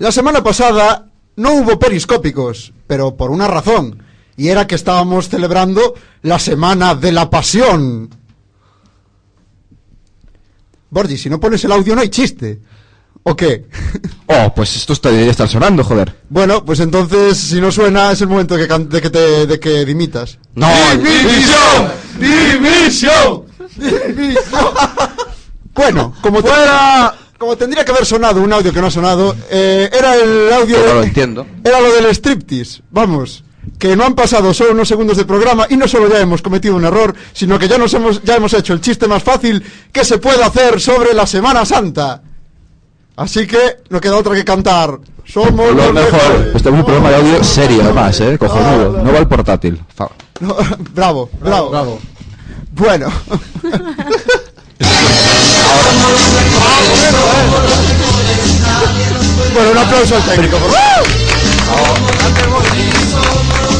la semana pasada no hubo periscópicos, pero por una razón, y era que estábamos celebrando la Semana de la Pasión. Borgi, si no pones el audio no hay chiste. ¿O qué? Oh, pues esto está, debería estar sonando, joder. Bueno, pues entonces, si no suena, es el momento de que, can- de que, te, de que dimitas. No, ¡Dimisión! ¡Dimisión! ¡Dimisión! bueno, como, ¡Fuera! Como tendría que haber sonado un audio que no ha sonado, eh, era el audio... Yo no lo entiendo. Era lo del striptease, vamos. Que no han pasado solo unos segundos de programa y no solo ya hemos cometido un error, sino que ya nos hemos, ya hemos hecho el chiste más fácil que se puede hacer sobre la Semana Santa. Así que no queda otra que cantar. Somos Lo los mejor. mejores. Este es un programa de audio serio, además, ¿eh? Cojonudo. No va el portátil. No, bravo, bravo, bravo. Bueno. bueno, un aplauso al técnico. por favor.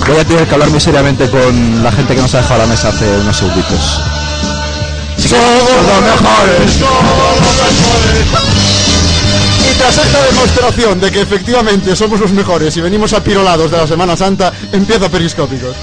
Voy a tener que hablar muy seriamente con la gente que nos ha dejado la mesa hace unos segunditos. Somos los mejores. Y tras esta demostración de que efectivamente somos los mejores y venimos apirolados de la Semana Santa, empieza Periscópicos.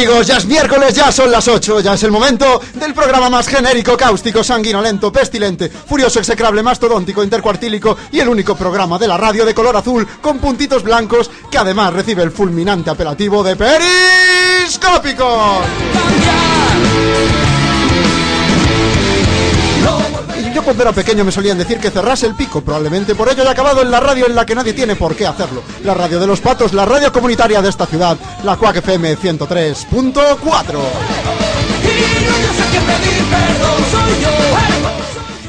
Amigos, ya es miércoles, ya son las 8, ya es el momento del programa más genérico, cáustico, sanguinolento, pestilente, furioso, execrable, mastodóntico, intercuartílico y el único programa de la radio de color azul con puntitos blancos que además recibe el fulminante apelativo de Periscópicos. Yo cuando era pequeño me solían decir que cerrase el pico, probablemente por ello haya acabado en la radio en la que nadie tiene por qué hacerlo. La radio de los patos, la radio comunitaria de esta ciudad, la Quack FM 103.4. Y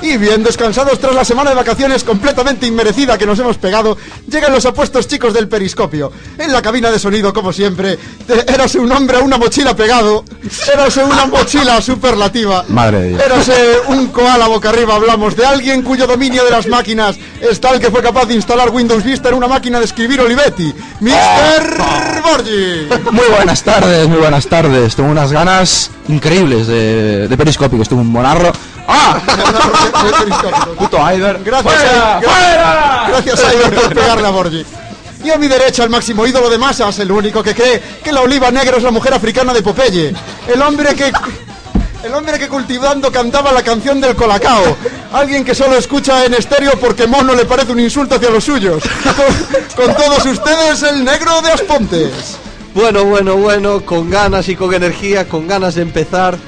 bien descansados tras la semana de vacaciones completamente inmerecida que nos hemos pegado, llegan los apuestos chicos del periscopio. En la cabina de sonido, como siempre, érase un hombre a una mochila pegado, érase una mochila superlativa. Madre de Dios. Érase un koala boca arriba, hablamos de alguien cuyo dominio de las máquinas es tal que fue capaz de instalar Windows Vista en una máquina de escribir Olivetti. Mr. Borgi. Muy buenas tardes, muy buenas tardes. Tengo unas ganas increíbles de, de periscópico. Estuve un monarro. ¡Ah! Puto Iver. Gracias, ¡Fuera! Iver. ¡Fuera! Gracias a Iber por pegarle a Borgi. Y a mi derecha, el máximo ídolo de masas, el único que cree que la oliva negra es la mujer africana de Popeye. El hombre que. El hombre que cultivando cantaba la canción del Colacao. Alguien que solo escucha en estéreo porque mono le parece un insulto hacia los suyos. Con, con todos ustedes, el negro de Aspontes. Bueno, bueno, bueno, con ganas y con energía, con ganas de empezar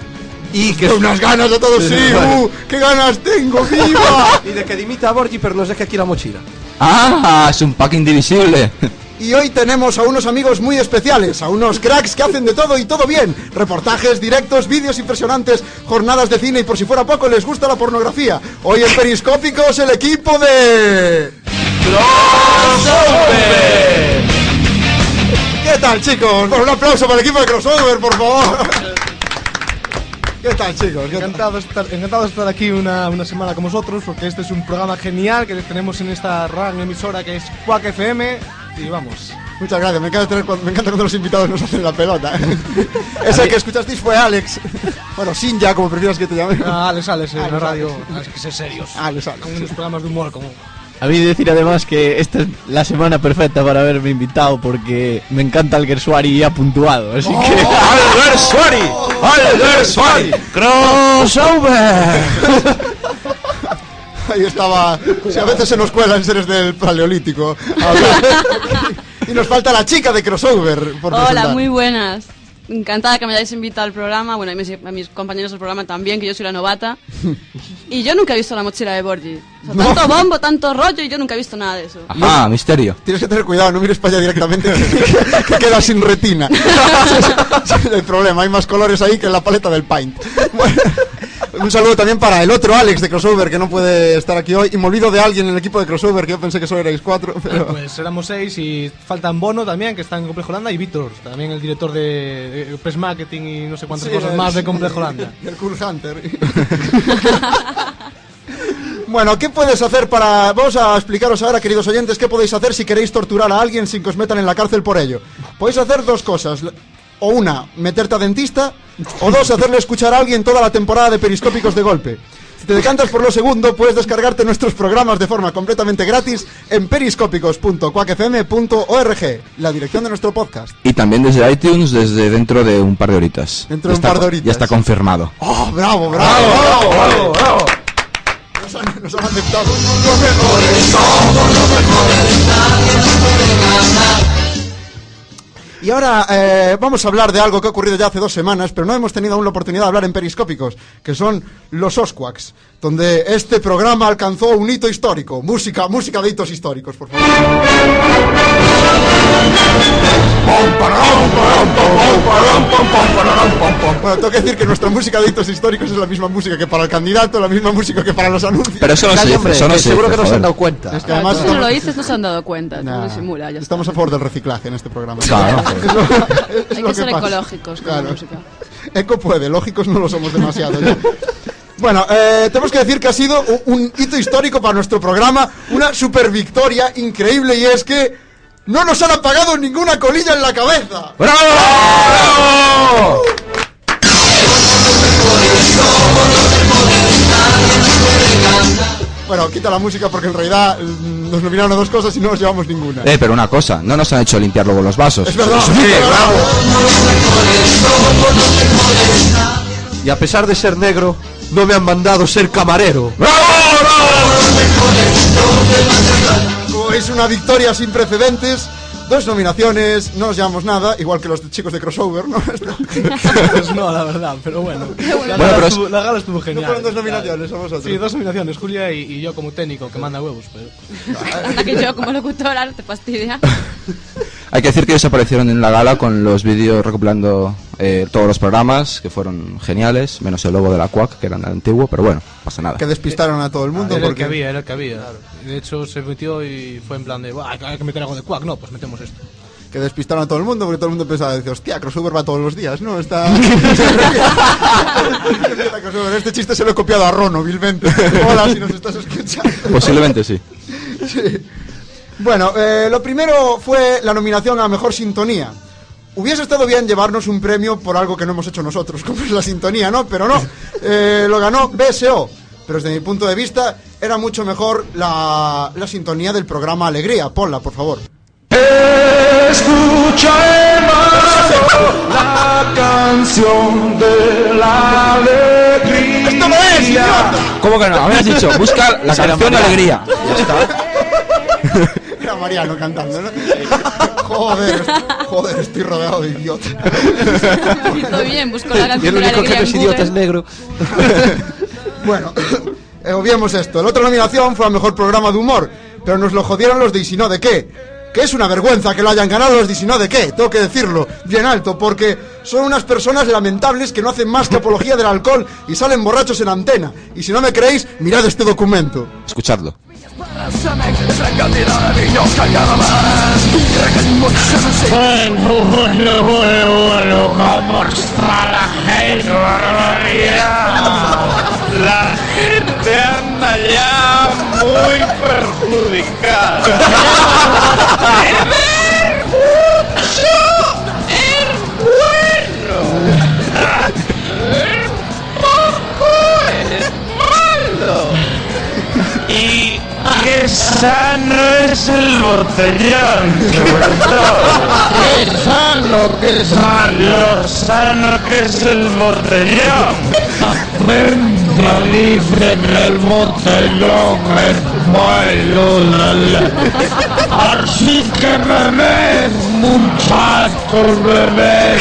y que Unas ganas de todos, sí, uh, qué ganas tengo, viva. y de que dimita a Borgi, pero nos deje aquí la mochila. ¡Ah! Es un pack indivisible. Y hoy tenemos a unos amigos muy especiales, a unos cracks que hacen de todo y todo bien. Reportajes, directos, vídeos impresionantes, jornadas de cine y por si fuera poco les gusta la pornografía. Hoy en Periscópicos el equipo de... ¿Qué tal chicos? Por un aplauso para el equipo de Crossover, por favor. ¿Qué tal chicos? Encantado de estar, encantado de estar aquí una, una semana con vosotros, porque este es un programa genial que tenemos en esta gran emisora que es Quack FM. Y vamos. Muchas gracias, me encanta, tener cuando, me encanta cuando los invitados nos hacen la pelota. Ese que escuchasteis fue Alex. Bueno, Sinja, como prefieras que te llame. Ah, Alex, Alex, en la radio. Alex. Hay que ser serios. Alex, Alex. Con unos programas de humor como. A mí decir además que esta es la semana perfecta para haberme invitado porque me encanta el Gersuari y ha puntuado, así que... ¡Albert Suari! ¡Albert Suari! ¡Crossover! Ahí estaba. Si a veces se nos cuelan seres del paleolítico. Y nos falta la chica de crossover. Por Hola, presentar. muy buenas. Encantada que me hayáis invitado al programa, bueno, mis, a mis compañeros del programa también, que yo soy la novata. Y yo nunca he visto la mochila de Borgi. O sea, tanto bombo, tanto rollo, y yo nunca he visto nada de eso. Ajá, misterio. Tienes que tener cuidado, no mires para allá directamente, que, sin retina. Es el problema, hay más colores ahí que en la paleta del Paint. Bueno, un saludo también para el otro Alex de Crossover, que no puede estar aquí hoy. Y me olvido de alguien en el equipo de Crossover, que yo pensé que solo erais cuatro. Pero... Pues éramos seis y faltan Bono también, que está en Complejo Holanda, y Víctor, también el director de, de Press Marketing y no sé cuántas Sí, cosas el- más de Complejo Holanda. Y el Cool Hunter. Bueno, ¿qué puedes hacer para... Vamos a explicaros ahora, queridos oyentes, qué podéis hacer si queréis torturar a alguien sin que os metan en la cárcel por ello. Podéis hacer dos cosas. O una, meterte a dentista. O dos, hacerle escuchar a alguien toda la temporada de periscópicos de golpe. Si te decantas por lo segundo, puedes descargarte nuestros programas de forma completamente gratis en periscópicos.cuacfm.org, la dirección de nuestro podcast. Y también desde iTunes desde dentro de un par de horitas. Dentro de un está par de horitas. Ya está confirmado. ¡Oh, bravo, bravo! bravo, bravo, bravo! Nos han, nos han aceptado. Y ahora eh, vamos a hablar de algo que ha ocurrido ya hace dos semanas, pero no hemos tenido aún la oportunidad de hablar en Periscópicos, que son los Osquaks, donde este programa alcanzó un hito histórico. Música, música de hitos históricos, por favor. Bueno, tengo que decir que nuestra música de hitos históricos es la misma música que para el candidato, la misma música que para los anuncios. Pero eso no se dice, hombre, eso no que se seguro dice, que no se han dado cuenta. Es que además Tú no lo estamos, dices, no se han dado cuenta, tú Nah, disimula, ya está. estamos a favor del reciclaje en este programa. Claro. Es lo- es Hay lo que ser pasa. ecológicos con la Claro. música. Eco puede, lógicos no lo somos demasiado. ¿no? Bueno, eh, tenemos que decir que ha sido un hito histórico para nuestro programa, una super victoria increíble y es que no nos han apagado ninguna colilla en la cabeza. ¡Bravo! Bueno, quita la música porque en realidad mm, nos nominaron a dos cosas y no nos llevamos ninguna. Eh, pero una cosa, no nos han hecho limpiar luego los vasos. Es verdad. Sí, bravo. Y a pesar de ser negro, no me han mandado ser camarero. Como veis, una victoria sin precedentes. Dos nominaciones, no nos llevamos nada, igual que los chicos de crossover, ¿no? Pues no, la verdad, pero bueno. La Bueno, gala, pero es- estuvo, la gala estuvo genial. fueron dos nominaciones, a vosotros. Sí, dos nominaciones, Julia y, y yo como técnico, que manda huevos, pero... Anda que yo como locutora te fastidia. Hay que decir que ellos aparecieron en la gala con los vídeos recopilando eh, todos los programas, que fueron geniales, menos el logo de la Quack, que era el antiguo, pero bueno, pasa nada. que despistaron a todo el mundo. Era el porque... que había, era el que había. De hecho, se metió y fue en plan de, "Buah, hay que meter algo de Quack. No, pues metemos esto. que despistaron a todo el mundo porque todo el mundo pensaba, dice, hostia, crossover va todos los días, ¿no? Está... Este chiste se lo he copiado a Rono, vilmente. Hola, si nos estás escuchando. Posiblemente sí. Bueno, eh, lo primero fue la nominación a Mejor Sintonía. Hubiese estado bien llevarnos un premio por algo que no hemos hecho nosotros, como es la sintonía, ¿no? Pero no, eh, lo ganó BSO. Pero desde mi punto de vista era mucho mejor la, la sintonía del programa Alegría. Ponla, por favor. ¡Esto no es, idiota! ¿Cómo que no? Habías dicho, busca la canción de alegría. Era Mariano cantando, ¿no? Joder, joder, estoy rodeado de idiotas. Hizo bien, busco la Y el canción de la único que alegría no es idiota es negro. Bueno, eh, obviemos esto. La otra nominación fue a Mejor Programa de Humor, pero nos lo jodieron los de ¿Y si no de qué? Que es una vergüenza que lo hayan ganado los de ¿Y si no de qué? Tengo que decirlo bien alto, porque son unas personas lamentables que no hacen más que apología del alcohol y salen borrachos en antena. Y si no me creéis, mirad este documento. Escuchadlo. Bueno, bueno, bueno, bueno, ¿cómo está la gente? La gente anda ya muy perjudicada. ¡Es malo! Y esa no es es el botellón. Qué sano, qué sano, sano que es el botellón. Venta libre en el botellón, la, la. Así que bebé, muchachos, bebé.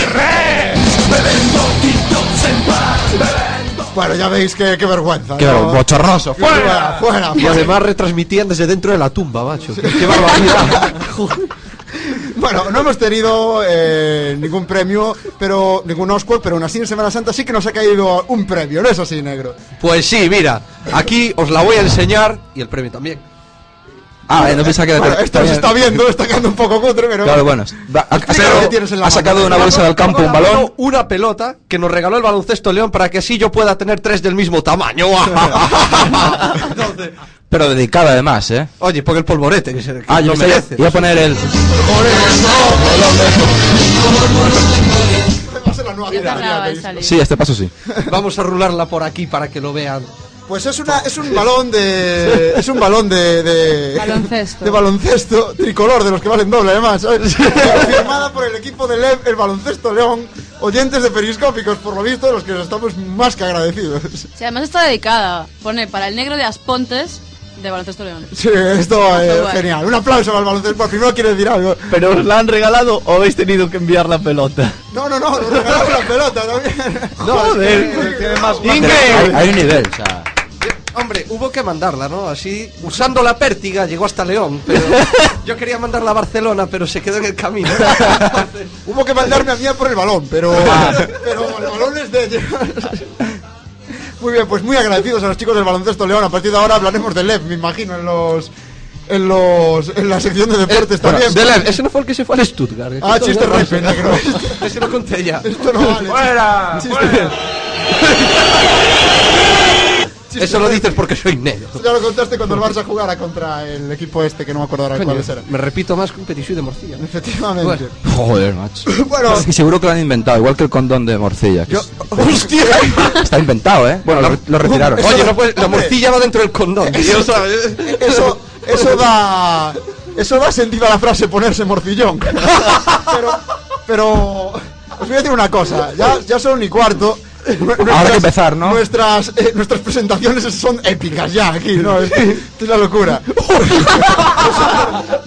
Bueno, ya veis que, qué vergüenza. Qué ¿no? bochornoso. Fuera, fuera, Y fuera. además retransmitían desde dentro de la tumba, macho. Qué, qué barbaridad. Bueno, no hemos tenido eh, ningún premio, pero ningún Oscar, pero aún así en Semana Santa sí que nos ha caído un premio, ¿no es así, negro? Pues sí, mira, aquí os la voy a enseñar y el premio también. Ah, eh, no pensaba que era... Bueno, esto se está viendo, está quedando un poco cutre, pero... Claro, bueno. Va- Ha, sacado, de una bolsa del campo un balón. Una pelota que nos regaló el baloncesto León para que así yo pueda tener tres del mismo tamaño. Entonces, Pero dedicada además, ¿eh? oye, pon el polvorete. Que se, que Ah, yo pensaba- merece. iba a poner el... Sí, este paso sí. Vamos a rularla por aquí para que lo vean. Pues es una es un balón de es un balón de, de Baloncesto. de baloncesto tricolor de los que valen doble además ¿sabes? firmada por el equipo de Lev el baloncesto León oyentes de periscópicos por lo visto de los que estamos más que agradecidos Sí, además está dedicada. Pone para el negro de Aspontes de Baloncesto León. sí esto es guay. genial un aplauso al baloncesto Bueno, primero quiere decir algo ¿Pero os la han regalado o habéis tenido que enviar la pelota? no no no nos regalamos la pelota también Joder, tiene más Hay, hay un nivel, o sea... Hombre, hubo que mandarla, ¿no? Así, usando la pértiga, llegó hasta León. Pero yo quería mandarla a Barcelona, pero se quedó en el camino. hubo que mandarme a mí a por el balón pero pero el balón es de ellos Muy bien, pues muy agradecidos a los chicos del baloncesto León. A partir de ahora hablaremos de Lev, me imagino, en los. En los. En la sección de deportes también. De Lev, ese no fue el que se fue al Stuttgart. Ah, chiste repe, negro. Ese lo conté ya. Esto no vale. ¡Fuera! ¡Fuera! Chiste Eso lo dices porque soy negro. Ya lo contaste cuando el Barça jugara contra el equipo este, que no me acuerdo ahora Coño, cuáles eran. me repito más que un petit jus de morcilla. Efectivamente. Joder, macho. Bueno, Y seguro que lo han inventado, igual que el condón de morcilla. yo. es- ¡Hostia! Está inventado, ¿eh? Bueno, lo, lo retiraron. Eso- Oye, no puedes- la morcilla va dentro del condón, tío, ¿sabes? Eso, eso da. Eso da sentido a la frase ponerse morcillón. Pero. Pero. Os voy a decir una cosa. Ya, ya son ni cuarto. Nu- Habrá que empezar, ¿no? Nuestras, eh, nuestras presentaciones son épicas ya aquí, ¿no? Es, es la locura.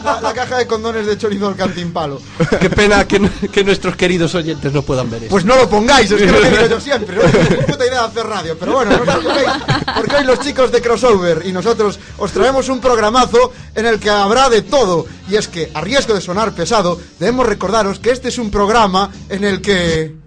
la, la caja de condones de chorizo del cantimpalo. Qué pena que, que nuestros queridos oyentes no puedan ver eso. Pues no lo pongáis, es que lo digo yo siempre. No es puta idea de hacer radio, pero bueno, no preocupéis, porque hoy los chicos de Crossover y nosotros os traemos un programazo en el que habrá de todo. Y es que, a riesgo de sonar pesado, debemos recordaros que este es un programa en el que.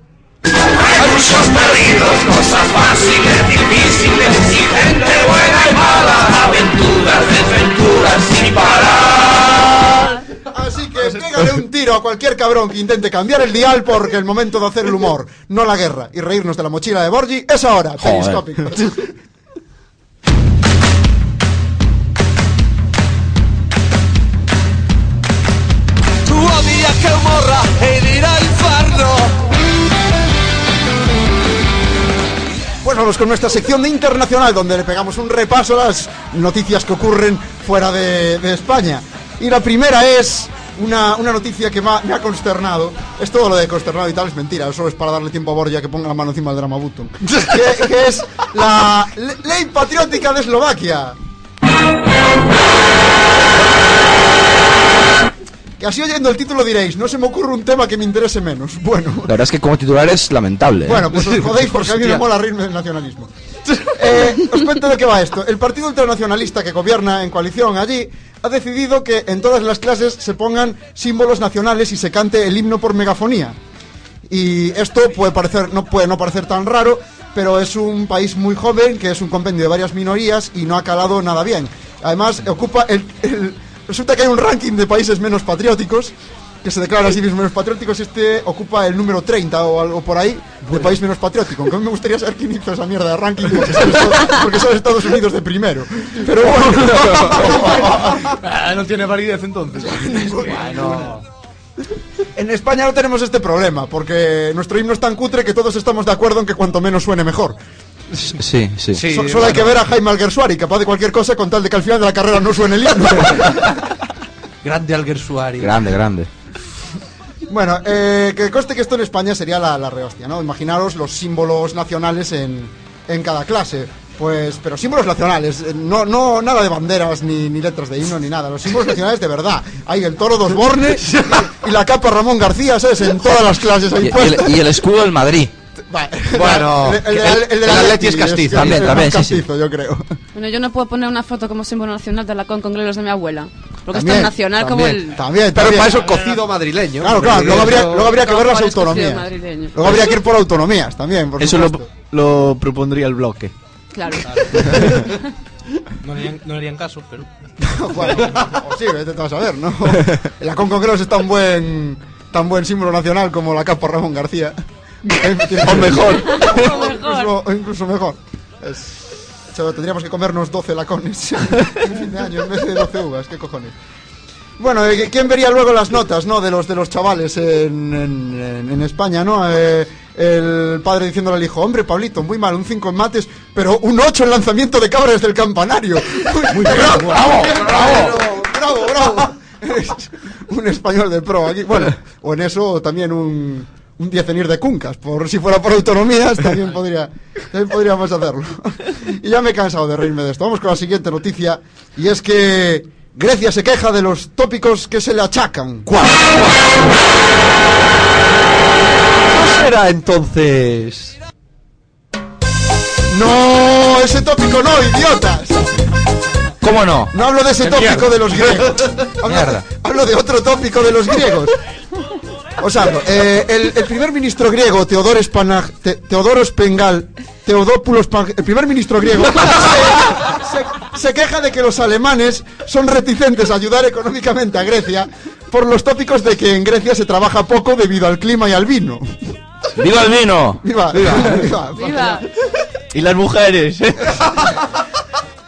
Así que pégale un tiro a cualquier cabrón que intente cambiar el dial porque el momento de hacer el humor, no la guerra, y reírnos de la mochila de Borgi es ahora. Periscópicos. Tu odia que morra e irá al Pues vamos con nuestra sección de internacional, donde le pegamos un repaso a las noticias que ocurren fuera de, de España. Y la primera es una, una noticia que me ha, me ha consternado. Es todo lo de consternado y tal, es mentira. Solo es para darle tiempo a Borja que ponga la mano encima del drama button. que, que es la le- ley patriótica de Eslovaquia. Que así oyendo el título diréis, no se me ocurre un tema que me interese menos. Bueno. La verdad es que como titular es lamentable. ¿eh? Bueno, pues os jodéis porque a mí me mola reírme del nacionalismo. Eh, os cuento de qué va esto. El partido ultranacionalista que gobierna en coalición allí ha decidido que en todas las clases se pongan símbolos nacionales y se cante el himno por megafonía. Y esto puede parecer, no puede no parecer tan raro, pero es un país muy joven, que es un compendio de varias minorías y no ha calado nada bien. Además, ocupa el, el- resulta que hay un ranking de países menos patrióticos que se declara a sí mismos menos patrióticos, este ocupa el número 30 o algo por ahí de país menos patriótico. Aunque a mí me gustaría saber quién hizo esa mierda de ranking porque son, Estados- porque son Estados Unidos de primero. Pero bueno. Ah, no tiene validez entonces. En España no tenemos este problema, porque nuestro himno es tan cutre que todos estamos de acuerdo en que cuanto menos suene mejor. Sí, sí. So- solo hay que ver a Jaime Alguersuari, capaz de cualquier cosa con tal de que al final de la carrera no suene el himno. Grande Alguersuari. Grande, grande. Bueno, eh, que conste que esto en España sería la, la rehostia, ¿no? Imaginaros los símbolos nacionales en, en cada clase. Pues, pero símbolos nacionales, eh, no, no nada de banderas ni, ni letras de himno ni nada, los símbolos nacionales de verdad. Hay el toro dos Bornes y, y la capa Ramón García, ¿sabes? En todas las clases Y, ahí y el, y el escudo del Madrid. Bueno, el, el, el- el- el del el Atleti es castizo. el- También, el también, sí, sí. castizo, yo creo. Bueno, yo no puedo poner una foto como símbolo nacional de la con con de mi abuela. Porque También, es tan nacional como también, el. También, Pero para eso cocido madrileño. Claro, claro, luego habría, luego habría que ver las autonomías. Luego habría que ir por autonomías también, por Eso lo, lo propondría el bloque. Claro. No le harían, no le harían caso, pero. bueno, o sí, vete a saber, ¿no? La Concongrelos es tan buen tan buen símbolo nacional como la capa Ramón García. O mejor. O incluso, o incluso mejor. Es- tendríamos que comernos 12 lacones en fin de año en vez de 12 uvas, qué cojones. Bueno, eh, ¿quién vería luego las notas, no, de los de los chavales en, en- en- España, no? Eh, el padre diciéndole al hijo, hombre, Pablito, muy mal, un 5 en mates, pero un 8 en lanzamiento de cabra desde el campanario. Muy, bravo, bravo, bravo, bravo, bravo. Eres un español de pro aquí. Bueno, o en eso también un, un 10 en ir de cuncas, por si fuera por autonomías, también podría, también podríamos hacerlo. Y ya me he cansado de reírme de esto. Vamos con la siguiente noticia, y es que Grecia se queja de los tópicos que se le achacan. ¿Qué será entonces? No, ese tópico no, idiotas. ¿Cómo no? No hablo de ese tópico de los griegos. Hablo, Mierda. hablo de otro tópico de los griegos. Os hablo. eh, el, el primer ministro griego, Teodores Panag, Te- Teodoros Pengal, Teodópulos Pan- el primer ministro griego, se, se queja de que los alemanes son reticentes a ayudar económicamente a Grecia por los tópicos de que en Grecia se trabaja poco debido al clima y al vino. ¡Viva el vino! Viva, viva, viva. ¡Viva! Y las mujeres.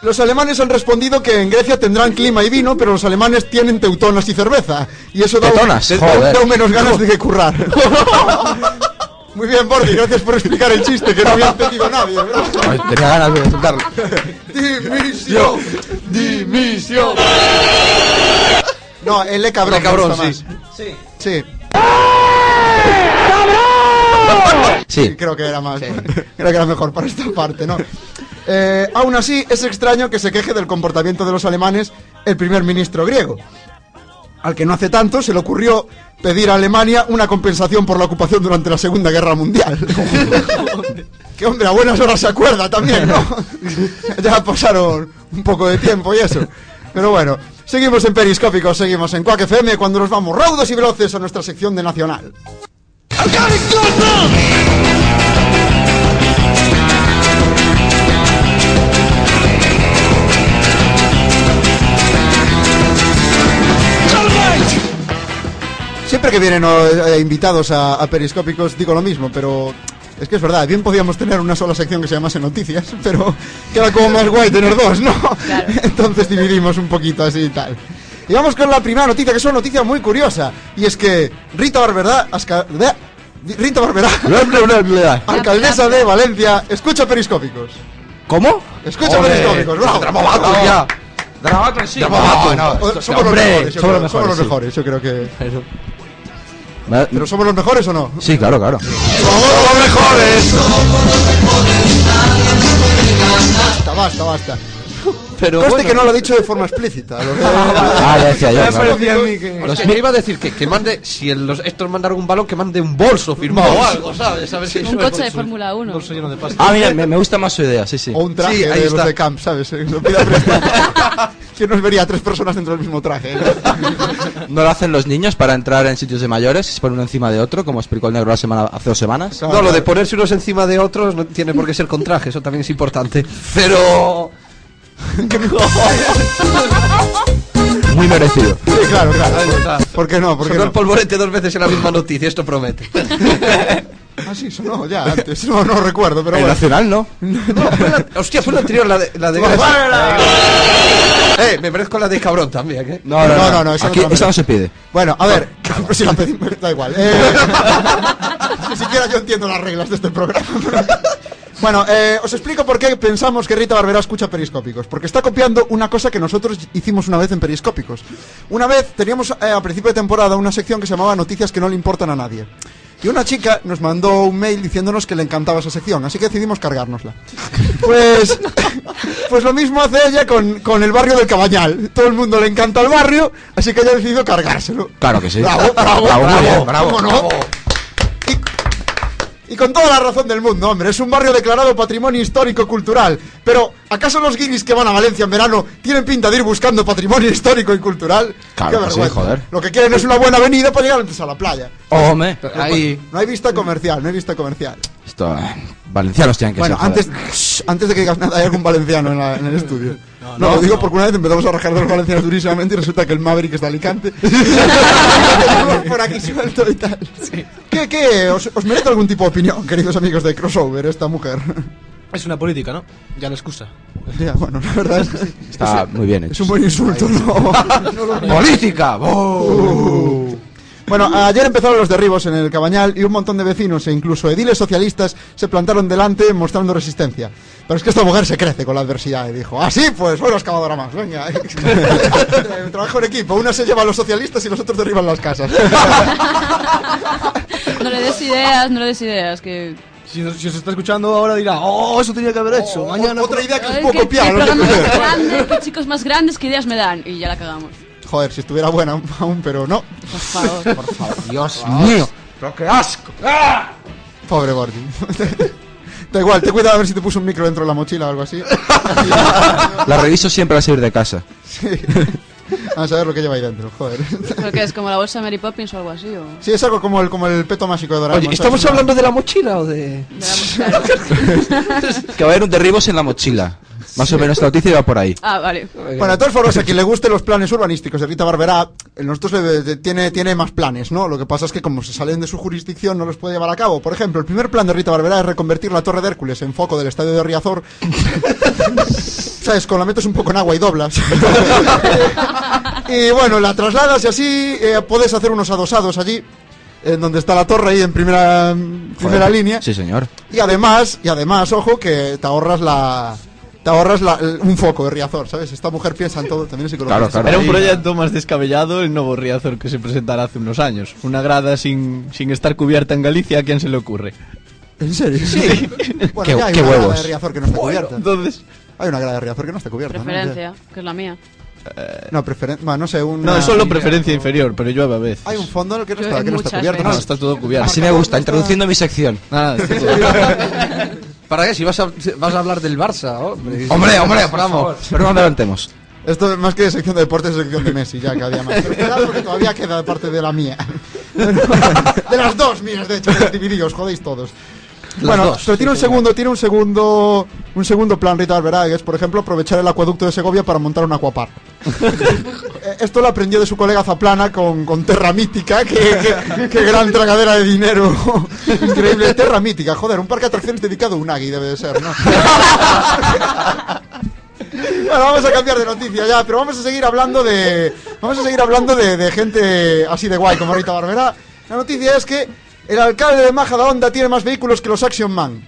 Los alemanes han respondido que en Grecia tendrán clima y vino, pero los alemanes tienen teutonas y cerveza. Y eso da, Teutonas, da- joder. da menos ganas de que currar. Muy bien, Bordi, gracias por explicar el chiste que no había entendido nadie. ¿verdad? Ay, tenía ganas de soltarlo. Dimisión, dimisión. No, el E cabrón. Le cabrón, me gusta sí. Sí. Sí. creo que era más. Creo que era mejor para esta parte, ¿no? Eh, aún así, es extraño que se queje del comportamiento de los alemanes el primer ministro griego. Al que no hace tanto se le ocurrió pedir a Alemania una compensación por la ocupación durante la Segunda Guerra Mundial. que hombre, a buenas horas se acuerda también, ¿no? ya pasaron un poco de tiempo y eso. Pero bueno, seguimos en Periscópicos, seguimos en Quack FM cuando nos vamos raudos y veloces a nuestra sección de Nacional. Siempre que vienen eh, invitados a, a Periscópicos digo lo mismo, pero es que es verdad, bien podíamos tener una sola sección que se llamase Noticias, pero queda como más guay tener dos, ¿no? Entonces dividimos un poquito así y tal. Y vamos con la primera noticia, que es una noticia muy curiosa, y es que Rita Barberá, asca- de- Rita Barberá, alcaldesa de Valencia, escucha Periscópicos. ¿Cómo? Escucha Ole. Periscópicos, bravo. Dramabato ya. Dramato sí. Dramabato. No, O- esto- somos los mejores, somos creo, los somos mejores. los sí. mejores, yo creo que... ¿Pero somos los mejores o no? Sí, claro, claro. Basta, basta, basta. Pero Conste bueno. que no lo he dicho de forma explícita. lo que- Ah, ya decía yo. Me claro. que. Los iba a decir que, que mande, si el- los, estos mandaron un balón, que mande un bolso firmado o algo, ¿sabes? ¿Sabes? Un coche de Fórmula 1. Bolso lleno de pasta. Ah, mira, me, me gusta más su idea, sí, sí. O un traje Sí, ahí de los está. de camp, ¿sabes? Eh. ¿Quién nos vería a tres personas dentro del mismo traje? ¿No lo hacen los niños para entrar en sitios de mayores? Se ponen uno encima de otro, como explicó el negro la semana, hace dos semanas. No, lo de ponerse unos encima de otros no tiene por qué ser con traje, eso también es importante. Pero. Muy merecido. Sí, claro, claro. ¿Por qué no? ¿Por qué Sonó el no? polvorete dos veces en la misma noticia, esto promete. Ah, sí, sonó ya antes. No, no recuerdo, pero El bueno. nacional, ¿no? Hostia, fue la anterior, la de. La de eh, me parezco la de cabrón también, ¿eh? No, no, no, no, esa no Aquí, la esa no se pide. Bueno, a ver, pues si la pedimos, da igual. Eh, ni siquiera yo entiendo las reglas de este programa. Bueno, eh, os explico por qué pensamos que Rita Barberá escucha periscópicos. Porque está copiando una cosa que nosotros hicimos una vez en periscópicos. Una vez teníamos eh, a principio de temporada una sección que se llamaba Noticias que no le importan a nadie. Y una chica nos mandó un mail diciéndonos que le encantaba esa sección, así que decidimos cargárnosla. Pues, pues lo mismo hace ella con, con el barrio del Cabañal. Todo el mundo le encanta el barrio, así que ella ha decidido cargárselo. Claro que sí. Bravo, bravo, Bravo, bravo, bravo. ¿Cómo no? Y, con toda la razón del mundo, hombre, es un barrio declarado patrimonio histórico cultural. Pero, ¿acaso los guiris que van a Valencia en verano tienen pinta de ir buscando patrimonio histórico y cultural? Claro Qué sí, joder. Lo que quieren es una buena avenida para llegar antes a la playa. Hombre, Ahí. No hay vista comercial, no hay vista comercial. esto, eh, valencianos tienen que Bueno, ser. joder. antes, antes de que digas nada, hay algún valenciano en, la- en el estudio. No, lo digo porque una vez empezamos a rajar de los valencianos durísimamente y resulta que el Maverick es de Alicante. por aquí suelto y tal. ¿Qué, qué? ¿Os, os merece algún tipo de opinión, queridos amigos de Crossover, esta mujer? Es una política, ¿no? Ya la excusa. Ya, bueno, la verdad es que sí. Está muy bien Es hecho. un buen insulto, ¿no? No. ¡Política! Uh. Bueno, ayer empezaron los derribos en el Cabañal y un montón de vecinos e incluso ediles socialistas se plantaron delante mostrando resistencia. Pero es que esta mujer se crece con la adversidad y dijo, ah, sí, pues bueno, excavadora más, venga. Trabajo en equipo, una se lleva a los socialistas y los otros derriban las casas. No le des ideas, no le des ideas, que... Si, si os está escuchando ahora dirá, oh, eso tenía que haber hecho. Mañana. Otra idea que os puedo copiar. no qué más que chicos más grandes, que ideas me dan. Y ya la cagamos. Joder, si estuviera buena aún, pero no. Por favor. Por favor, Dios mío. Pero qué asco. Pobre Gordy. Da igual, ten cuidado a ver si te puso un micro dentro de la mochila o algo así. La reviso siempre al salir de casa. Sí. Vamos a ver lo que lleva ahí dentro, joder. ¿Pero qué es? ¿Como la bolsa de Mary Poppins o algo así? O... Sí, es algo como el, como el peto mágico de Doraemon. Oye. ¿estamos hablando de la mochila o de.? Que va a haber un derribos en la mochila. Más o menos la noticia iba por ahí. Ah, vale. Bueno, de todas formas, a quien le gusten los planes urbanísticos de Rita Barberá, nosotros le- de- tiene, tiene más planes, ¿no? Lo que pasa es que como se salen de su jurisdicción no los puede llevar a cabo. Por ejemplo, el primer plan de Rita Barberá es reconvertir la Torre de Hércules en foco del estadio de Riazor. ¿Sabes? Con la metes un poco en agua y doblas. y bueno, la trasladas y así eh, puedes hacer unos adosados allí. En donde está la torre ahí en primera, primera Joder. línea. Sí, señor. Y además, y además, ojo, que te ahorras la. Te ahorras la- el- un foco de Riazor, ¿sabes? Esta mujer piensa en todo, también es psicología. Claro, claro. Era un proyecto más descabellado el nuevo Riazor que se presentará hace unos años. Una grada sin, sin estar cubierta en Galicia, ¿a quién se le ocurre? ¿En serio? Sí. Bueno, Qué- ya hay qué una grada huevos. de Riazor que no está cubierta. Entonces, Hay una grada de Riazor que no está cubierta. ¿no? Preferencia, que es la mía. No, preferencia. Bueno, no sé, un. no, es solo preferencia inferior, pero llueve a veces. Hay un fondo en el que no está, que no está cubierto. No, ¿no? está todo cubierto. Así me gusta, introduciendo mi sección. Ah, ¿Para qué? Si vas a, vas a hablar del Barça, hombre. Hombre, hombre, por favor. Pero no adelantemos. Esto más que sección de deportes es sección de Messi, ya cada día más. Pero porque todavía queda parte de la mía. de las dos mías, de hecho, divididos, jodéis todos. Bueno, dos, pero tiene un segundo, tiene un segundo, un segundo plan Rita Barberá, que es, por ejemplo, aprovechar el acueducto de Segovia para montar un acuapar. Eh, Esto lo aprendió de su colega Zaplana con, con Terra Mítica, que, que- que gran tragadera de dinero. Increíble, Terra Mítica, joder, un parque de atracciones dedicado a Unagi debe de ser, ¿no? Bueno, vamos a cambiar de noticia ya, pero vamos a seguir hablando de. Vamos a seguir hablando de, de gente así de guay como Rita Barberá. La noticia es que el alcalde de Majadahonda tiene más vehículos que los Action Man.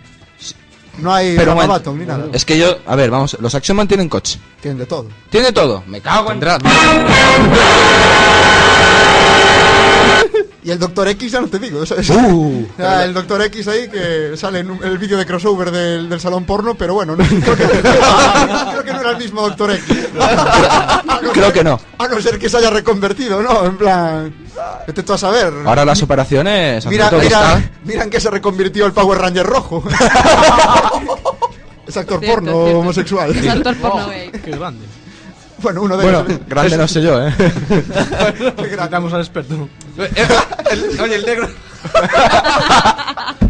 No hay Pero bueno, Baton ni nada. Es que yo, a ver, vamos, los Action Man tienen coche. Tienen de todo. Tiene todo. Me cago en. Y el Doctor X ya no te digo. ¿sabes? Uh. Ya, el Doctor X ahí que sale en un- el vídeo de crossover del, del salón porno, pero bueno, no, creo, que, creo que no era el mismo Doctor X. Creo que no. A no ser que se haya reconvertido, ¿no? En plan. Vete tú a saber. Ahora las operaciones. Mira, mira, está- mira en qué se reconvirtió el Power Ranger rojo. es actor Cierto, porno cierto. homosexual. Es actor porno gay. Qué grande. Bueno, uno de Bueno, ellos. grande no sé yo, ¿eh? Al experto. El- oye, el negro.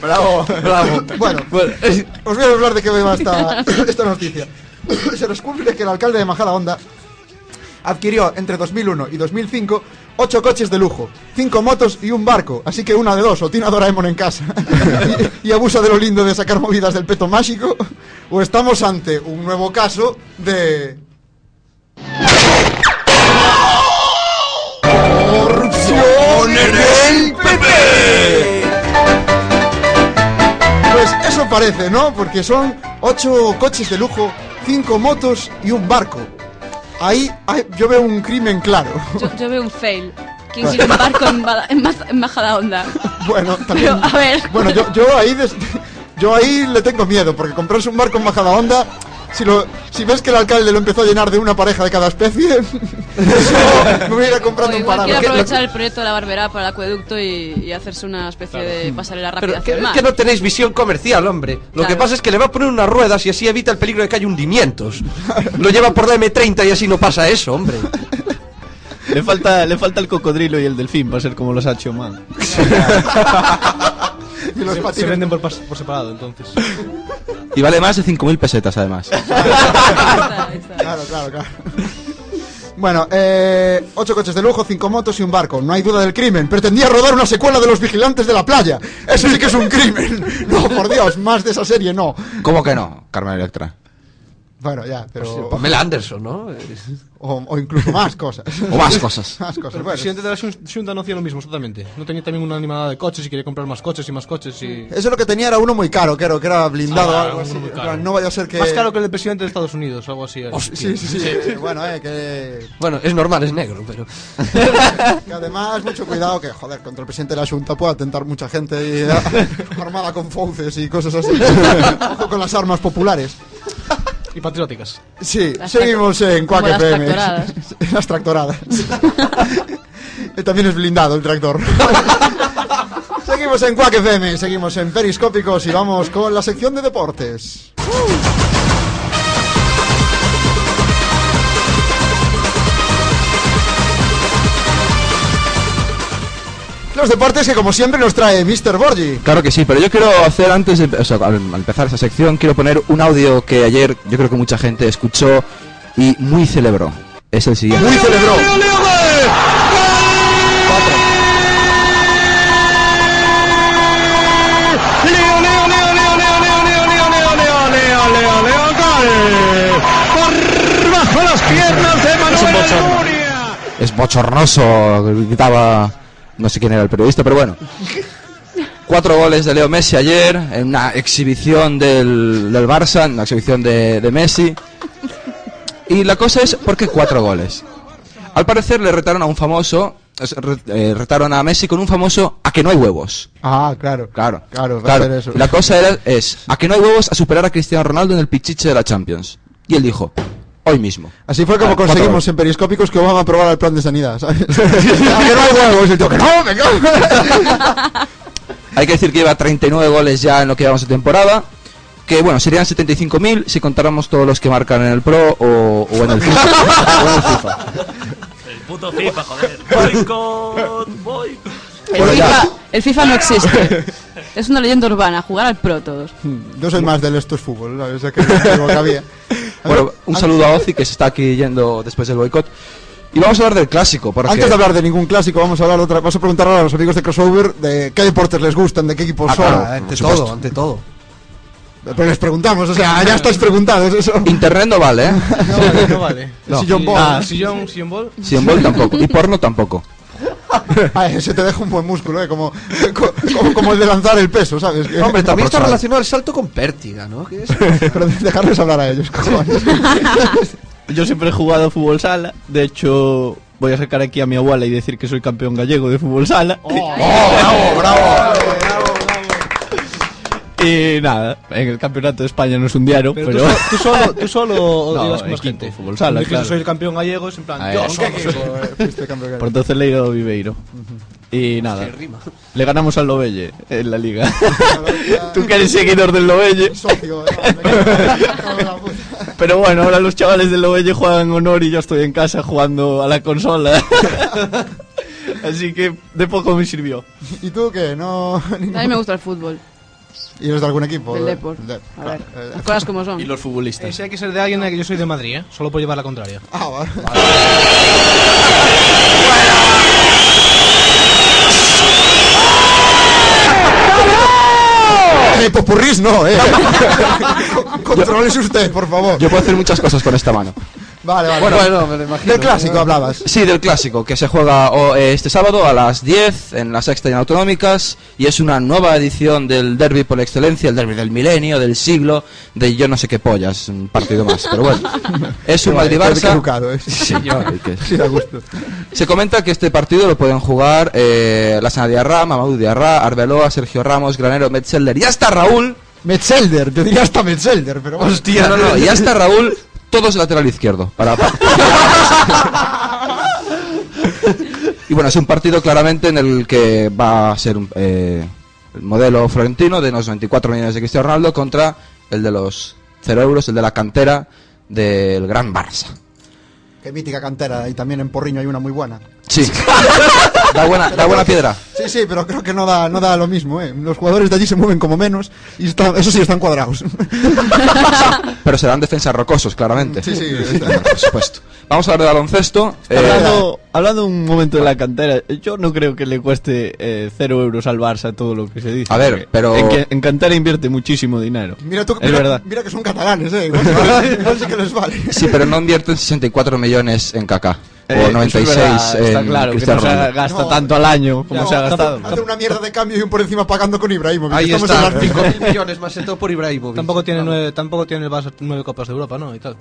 Bravo, bravo. Bueno, os voy a hablar de qué va esta, esta noticia. Se descubre que el alcalde de Majadahonda adquirió entre 2001 y 2005 ocho coches de lujo, cinco motos y un barco. Así que una de dos, o tiene a Doraemon en casa y, y abusa de lo lindo de sacar movidas del peto mágico, o estamos ante un nuevo caso de... el PP! Pues eso parece, ¿no? Porque son ocho coches de lujo, cinco motos y un barco. Ahí, ahí yo veo un crimen claro. Yo, yo veo un fail. ¿Quién quiere un barco en, Bada- en, Baz- en Majada Onda? Bueno, también. Pero, a ver. Bueno, yo, yo ahí des- yo ahí le tengo miedo, porque comprarse un barco en bajada onda, si lo, si ves que el alcalde lo empezó a llenar de una pareja de cada especie, eso me voy a ir a O comprando un igual parado. quiere Que- aprovechar el proyecto de la barberá para el acueducto y, y hacerse una especie de pasarela rápida Pero hacia que, el mar. que no tenéis visión comercial, hombre. Lo que Claro. pasa es que le va a poner unas ruedas y así evita el peligro de que haya hundimientos. Lo lleva por la M30 y así no pasa eso, hombre. Le falta, le falta el cocodrilo y el delfín para ser como los Action Man. y los Se, se venden por, por separado, entonces. Y vale más de 5.000 pesetas, además. Claro, claro, claro. Bueno, eh, ocho coches de lujo, cinco motos y un barco. No hay duda del crimen. Pretendía rodar una secuela de Los Vigilantes de la Playa. Eso sí que es un crimen. No, por Dios, más de esa serie no. ¿Cómo que no, Carmen Electra? Bueno, ya, pero... Pamela Anderson, ¿no? O, o incluso más cosas. O más cosas. más cosas. El Bueno, presidente de la Xunta no hacía lo mismo, exactamente. No tenía también una animada de coches y quería comprar más coches y más coches y... Eso lo que tenía era uno muy caro, que era, que era blindado o Ah, algo uno así. No vaya a ser que... Más caro que el del presidente de Estados Unidos o algo así. Sí, sí, sí. eh, Bueno, eh, que... Bueno, es normal, es negro, pero. que además, mucho cuidado que, joder, contra el presidente de la Junta puede atentar mucha gente y, armada con fauces y cosas así. Ojo con las armas populares. Y patrióticas. Sí, Las seguimos en como las FM. tractoradas. las tractoradas. También es blindado el tractor. seguimos en Quack FM, seguimos en Periscópicos y vamos con la sección de deportes. los deportes que como siempre nos trae Mr. Borgi. Claro que sí, pero yo quiero hacer antes, de, al empezar esa sección, quiero poner un audio que ayer yo creo que mucha gente escuchó y muy celebró. Es el siguiente. Muy celebró. Piernas de Manuel Es bochornoso, gritaba no sé quién era el periodista, pero bueno. Cuatro goles de Leo Messi ayer, en una exhibición del, del Barça, en una exhibición de, de Messi. Y la cosa es, ¿por qué cuatro goles? Al parecer le retaron a un famoso, eh, retaron a Messi con un famoso a que no hay huevos. Ah, claro. Claro, Claro, claro. eso. La cosa era, es, a que no hay huevos a superar a Cristiano Ronaldo en el pichiche de la Champions. Y él dijo, hoy mismo. Así fue como Ah, conseguimos en Periscópicos que Obama aprobara el plan de sanidad, ¿sabes? A que no hay huevos, el tío, que no, me cago. Hay que decir que lleva 39 goles ya en lo que llevamos de temporada. Que bueno, serían 75.000 si contáramos todos los que marcan en el Pro o, o en el FIFA. o en el FIFA. El puto FIFA, joder. Boicot, boicot. El, Bueno. FIFA, el FIFA no existe. Es una leyenda urbana, jugar al pro todos. Yo soy más del esto es fútbol, ¿sabes? O sea, que que había. Bueno, un saludo a Ozzy que se está aquí yendo después del boicot. Y vamos a hablar del clásico. Porque... Antes de hablar de ningún clásico, vamos a hablar de otra Vamos a preguntar ahora a los amigos de Crossover de qué deportes les gustan, de qué equipos Ah, son. claro. ante por supuesto. todo, ante todo. Pero les preguntamos, o sea, ya estáis preguntados, eso. Internet no vale, ¿eh? No vale, no vale. No. Sillón ball. Ah, sillón, sillón ball. Bol tampoco. Y porno tampoco. Ese te deja un buen músculo, ¿eh? Como, co- como, como el de lanzar el peso, ¿sabes? Hombre, también está relacionado el salto con pértiga, ¿no? ¿Qué es? Pero dejarles hablar a ellos, cojones. Yo siempre he jugado fútbol sala. De hecho, voy a sacar aquí a mi abuela y decir que soy campeón gallego de fútbol sala. bravo, bravo! Y nada, en el campeonato de España no es un diario, Pero, pero. tú, tú solo, tú solo No, ibas con más gente. fútbol sala, claro. soy el campeón gallego, es en plan, yo eso. solo. Eh, fuiste campeón. Por Doceleiro Viveiro. Y nada, le ganamos al Lovelle en la liga. Tú que eres seguidor del Lovelle. Socio, eh. Pero bueno, ahora los chavales del Lovelle juegan honor y yo estoy en casa jugando a la consola. Así que de poco me sirvió. ¿Y tú qué? No. A mí me gusta el fútbol, ¿Y eres de algún equipo? del De- Depor. de- A ver, eh, las cosas como son. Y los futbolistas. Ese hay que ser de alguien, eh, que yo soy de Madrid, ¿eh? Solo por llevar la contraria. Ah, vale. Eh, popurrís no, eh. Controles usted, por favor. Yo puedo hacer muchas cosas con esta mano. Vale, vale. Bueno, Bueno, me lo imagino. Del clásico hablabas. Sí, del clásico, que se juega o, eh, este sábado a las 10 en la sexta y en autonómicas y es una nueva edición del derby por excelencia, el derby del milenio, del siglo, de yo no sé qué pollas, un partido más, pero bueno. Es un Qué Madrid-Barça. educado, ¿eh? Sí, hay que- Sí, da gusto. Se comenta que este partido lo pueden jugar eh, la Sana Diarra, Mamadou Diarra, Arbeloa, Sergio Ramos, Granero, Metzelder y hasta Raúl. Metzelder, yo diría hasta Metzelder, pero bueno. No, no, no, y hasta Raúl, todos lateral izquierdo. Para, y bueno, es un partido claramente en el que va a ser un, eh, el modelo florentino de los 24 millones de Cristiano Ronaldo contra el de los 0 euros, el de la cantera del Gran Barça. Qué mítica cantera, y también en Porriño hay una muy buena. Sí. da buena, da buena piedra. Sí, sí, pero creo que no da, no da lo mismo, ¿eh? Los jugadores de allí se mueven como menos y están, eso sí, están cuadrados. Pero serán defensas rocosos, claramente. Sí, sí. por supuesto. Vamos a hablar de baloncesto. Eh, Hablando, hablando un momento de la cantera, yo no creo que le cueste eh, cero euros al Barça todo lo que se dice. A ver, pero- En, que- en cantera invierte muchísimo dinero. Mira tú, es mira, verdad. mira que son catalanes, ¿eh? Igual, sí que les vale. Sí, pero no invierten 64 millones en Kaká. Eh, o eso es 96 verdad, está claro que no se Ronaldo. gasta No, tanto al año como No, se ha gastado. Hace una mierda de cambio y un por encima pagando con Ibrahimovic. Ahí Estamos está, en las 5 mil millones más todo por Ibrahimovic. Tampoco tiene, Vamos. nueve, tampoco tiene el Barça nueve copas de Europa, ¿no? Y tal.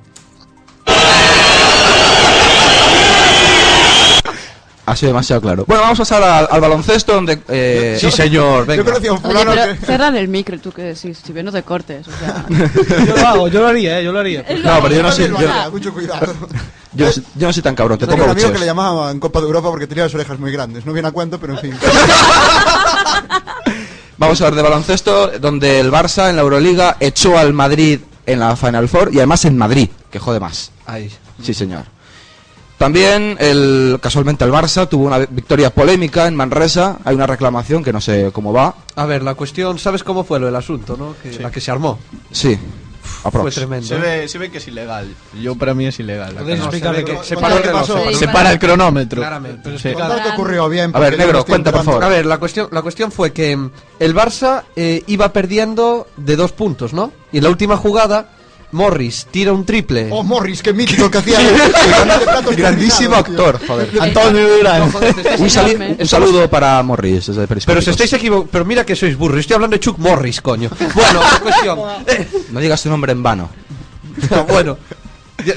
Ha sido demasiado claro. Bueno, vamos a pasar al, al baloncesto donde... eh, Sí, señor, Yo venga. conocía a un Oye, fulano pero que... cerra el micro, tú que decís, si bien no te cortes, o sea... Yo lo hago, yo lo haría, ¿eh? Yo lo haría. No, pero yo no sé... Yo, haría, mucho cuidado. yo yo no soy tan cabrón, te Tenía pongo un amigo que le llamaban Copa de Europa porque tenía las orejas muy grandes. No viene a cuento, pero en fin. Vamos a hablar de baloncesto donde el Barça en la Euroliga echó al Madrid en la Final Four y además en Madrid, que jode más. Ahí. Sí, señor. También, el, casualmente, el Barça tuvo una victoria polémica en Manresa. Hay una reclamación que no sé cómo va. A ver, la cuestión, ¿sabes cómo fue lo del asunto, no? Que, La que se armó. Sí, Fue aprox. tremendo. Se ve, se ve que es ilegal. Yo para mí es ilegal. ¿Podéis explicarle se que- reloj, pasó. se. Sí, Se para el cronómetro. Claramente. Pero Sí. que ocurrió bien. A ver, negro, cuenta, por favor. A ver, la cuestión, la cuestión fue que mm, el Barça eh, iba perdiendo de dos puntos, ¿no? Y en la última jugada, Morris tira un triple. Oh, Morris, qué mítico que hacía. Grandísimo actor, joder. Antonio Durán. Un, sali- un saludo para Morris desde Pero Periscópicos. si estáis equivocados, pero mira que sois burros, estoy hablando de Chuck Morris, coño. Bueno, la cuestión. eh, No digas tu nombre en vano. no, bueno,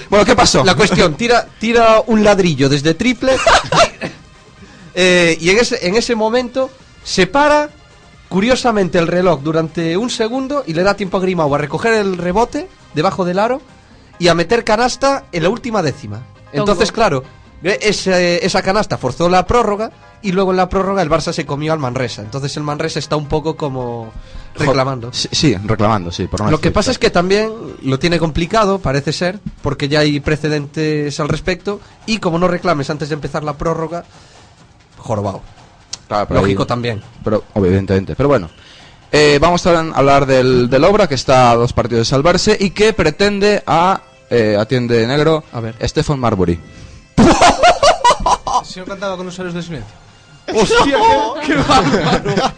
Bueno, ¿qué pasó? la cuestión, tira, tira un ladrillo desde triple eh, y en ese, en ese momento se para curiosamente el reloj durante un segundo y le da tiempo a Grimau a recoger el rebote debajo del aro y a meter canasta en la última décima. Entonces, Tongo. claro, eh, ese- esa canasta forzó la prórroga y luego en la prórroga el Barça se comió al Manresa. Entonces el Manresa está un poco como reclamando. Sí, sí, reclamando, sí. Por no Lo que pasa es que también lo tiene complicado, parece ser, porque ya hay precedentes al respecto y como no reclames antes de empezar la prórroga, jorobado. Claro, Lógico ahí- también. Pero, evidentemente. Pero bueno. Eh, vamos a hablar del, del Obra, que está a dos partidos de salvarse y que pretende a. Eh, atiende negro. A ver. Stephen Marbury. El señor cantaba con usuarios de silencio. ¡Hostia, qué, bárbaro!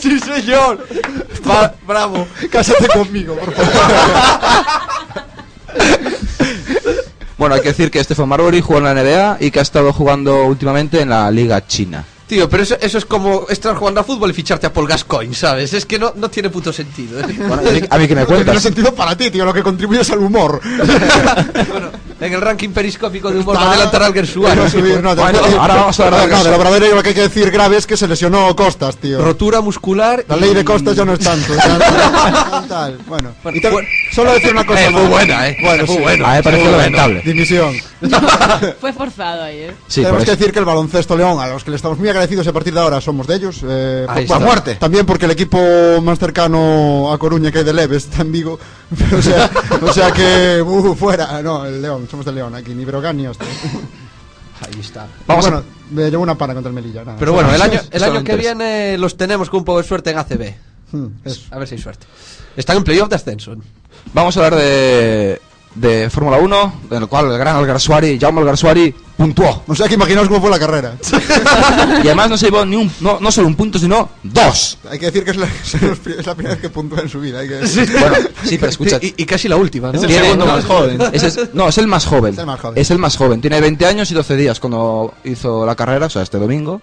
¡Sí, señor! Va- ¡Bravo! Cásate conmigo, por favor. Bueno, hay que decir que Stephen Marbury jugó en la NBA y que ha estado jugando últimamente en la Liga China. Tío, pero eso, eso es como estar jugando a fútbol y ficharte a Paul Gascoigne, ¿sabes? Es que no, no tiene puto sentido. ¿eh? Bueno, a mí, que me No tiene cuentas. sentido para ti, tío, lo que contribuye es al humor. bueno, en el ranking periscópico de humor va a adelantar a alguien Iba suave. a subir, no, Bueno, ahora vamos a hablar de del Obrador lo que hay que decir grave es que se lesionó Costas, tío. Rotura muscular. La ley de Costas ya no es tanto. Bueno, solo decir una cosa Eh, más. muy buena, eh. Bueno, Muy. A me pareció lamentable. Dimisión. Fue forzado ahí, ¿eh? Tenemos que decir que el baloncesto León, a los que le estamos muy agradecidos a partir de ahora, somos de ellos. Eh, está. muerte. También porque el equipo más cercano a Coruña que hay de Leves está en Vigo. o, sea, o sea que, uh, fuera. No, el León, somos del León aquí, ni Brogan ni hostia. Ahí está. Vamos a- bueno, me llevo una pana contra el Melilla. nada. Pero bueno, el año, el año que viene los tenemos con un poco de suerte en ACB. Hmm. A ver si hay suerte. Están en playoff de ascenso. Vamos a hablar de, de Fórmula 1, en el cual el gran Alguersuari, Jaume Alguersuari, puntuó. O sea que imaginaos cómo fue la carrera. Y además no se llevó ni un, no, no solo un punto, sino dos. Hay que decir que es la, es la primera vez que puntúa en su vida. Hay que decir. Bueno, sí, pero escucha. Y, y casi la última, ¿no? Es el Tiene- segundo no, más joven. es- no, es el más joven. Es el más joven. Es el más joven. Tiene 20 años y 12 días cuando hizo la carrera, o sea, este domingo.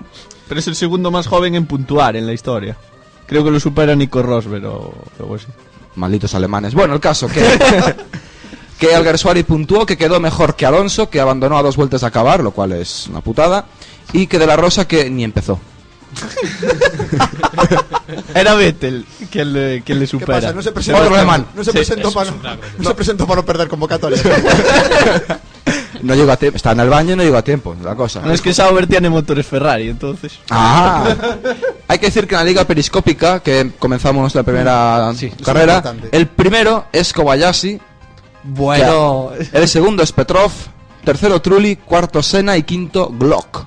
Pero es el segundo más joven en puntuar en la historia. Creo que lo supera Nico Rosberg o algo así. Malditos alemanes. Bueno, el caso que que Alguersuari puntuó, que quedó mejor que Alonso, que abandonó a dos vueltas a acabar, lo cual es una putada, y que de la Rosa que ni empezó. Era Vettel quien le, quien le ¿Qué supera. pasa? No se presentó, Otro alemán. No se, Sí, presentó para, no, se presentó para no perder convocatoria. No llegó a tiempo, está en el baño y no llegó a tiempo, la cosa. No es que Sauber tiene motores Ferrari, entonces. Ah, hay que decir que en la liga periscópica, que comenzamos la primera Sí, carrera, el primero es Kobayashi, Bueno, el segundo es Petrov, tercero Trulli, cuarto Senna y quinto Glock.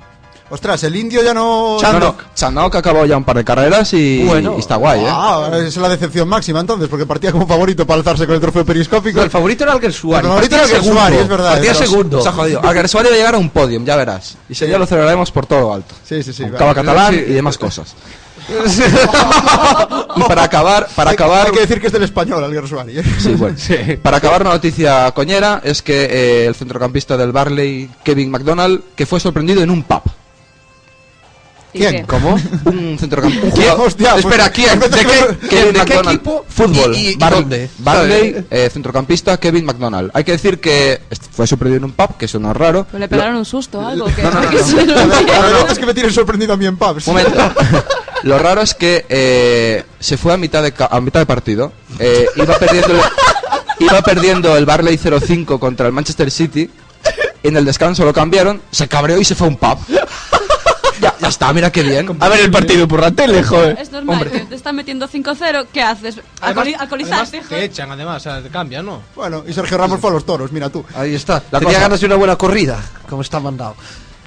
Ostras, el indio ya no. No, no, Chanok acabó ya un par de carreras y, Bueno. y está guay, ¿eh? Ah, es la decepción máxima entonces, porque partía como favorito para alzarse con el trofeo periscópico. no, el favorito era Alguersuari. El favorito partía era Alguersuari, es verdad, Partía segundo. Se ha jodido. Alguersuari va a llegar a un podium, ya verás. Y ese día lo celebraremos por todo lo alto. Sí, sí, sí. Con vale. Cava catalán y demás cosas. Y para acabar, para Hay- acabar, Hay que decir que es del español, Alguersuari. ¿eh? sí, bueno. para acabar una noticia coñera es que eh, el centrocampista del Barley, Kevin McDonald, que fue sorprendido en un pub. ¿Y ¿Quién? ¿Cómo? Un centrocampista. ¿Quién? Hostia, pues- Espera, ¿quién? ¿De qué? ¿De qué equipo? Fútbol. ¿Y- y- y Bar- dónde? Barley, eh, centrocampista, Kevin McDonald. Hay que decir que fue sorprendido en un pub, que eso no es raro. Pues le pegaron un susto o algo. Que, No, no, no, lo La verdad es que me tienen sorprendido a mí en pubs. Un momento. Lo raro es que eh, se fue a mitad de, ca- a mitad de partido. Eh, iba, perdiendo el, iba perdiendo el Barley 0-5 contra el Manchester City. En el descanso lo cambiaron, se cabreó y se fue a un pub. ya, ya está, mira qué bien. A ver el partido por la tele, joder. Es normal, que te están metiendo 5-0. ¿Qué haces? Alcoholi- además, te echan, además, o sea, te cambian, ¿no? Bueno, y Sergio Ramos fue a los toros, mira tú. Ahí está. La Tenía cosa- ganas de una buena corrida, como está mandado.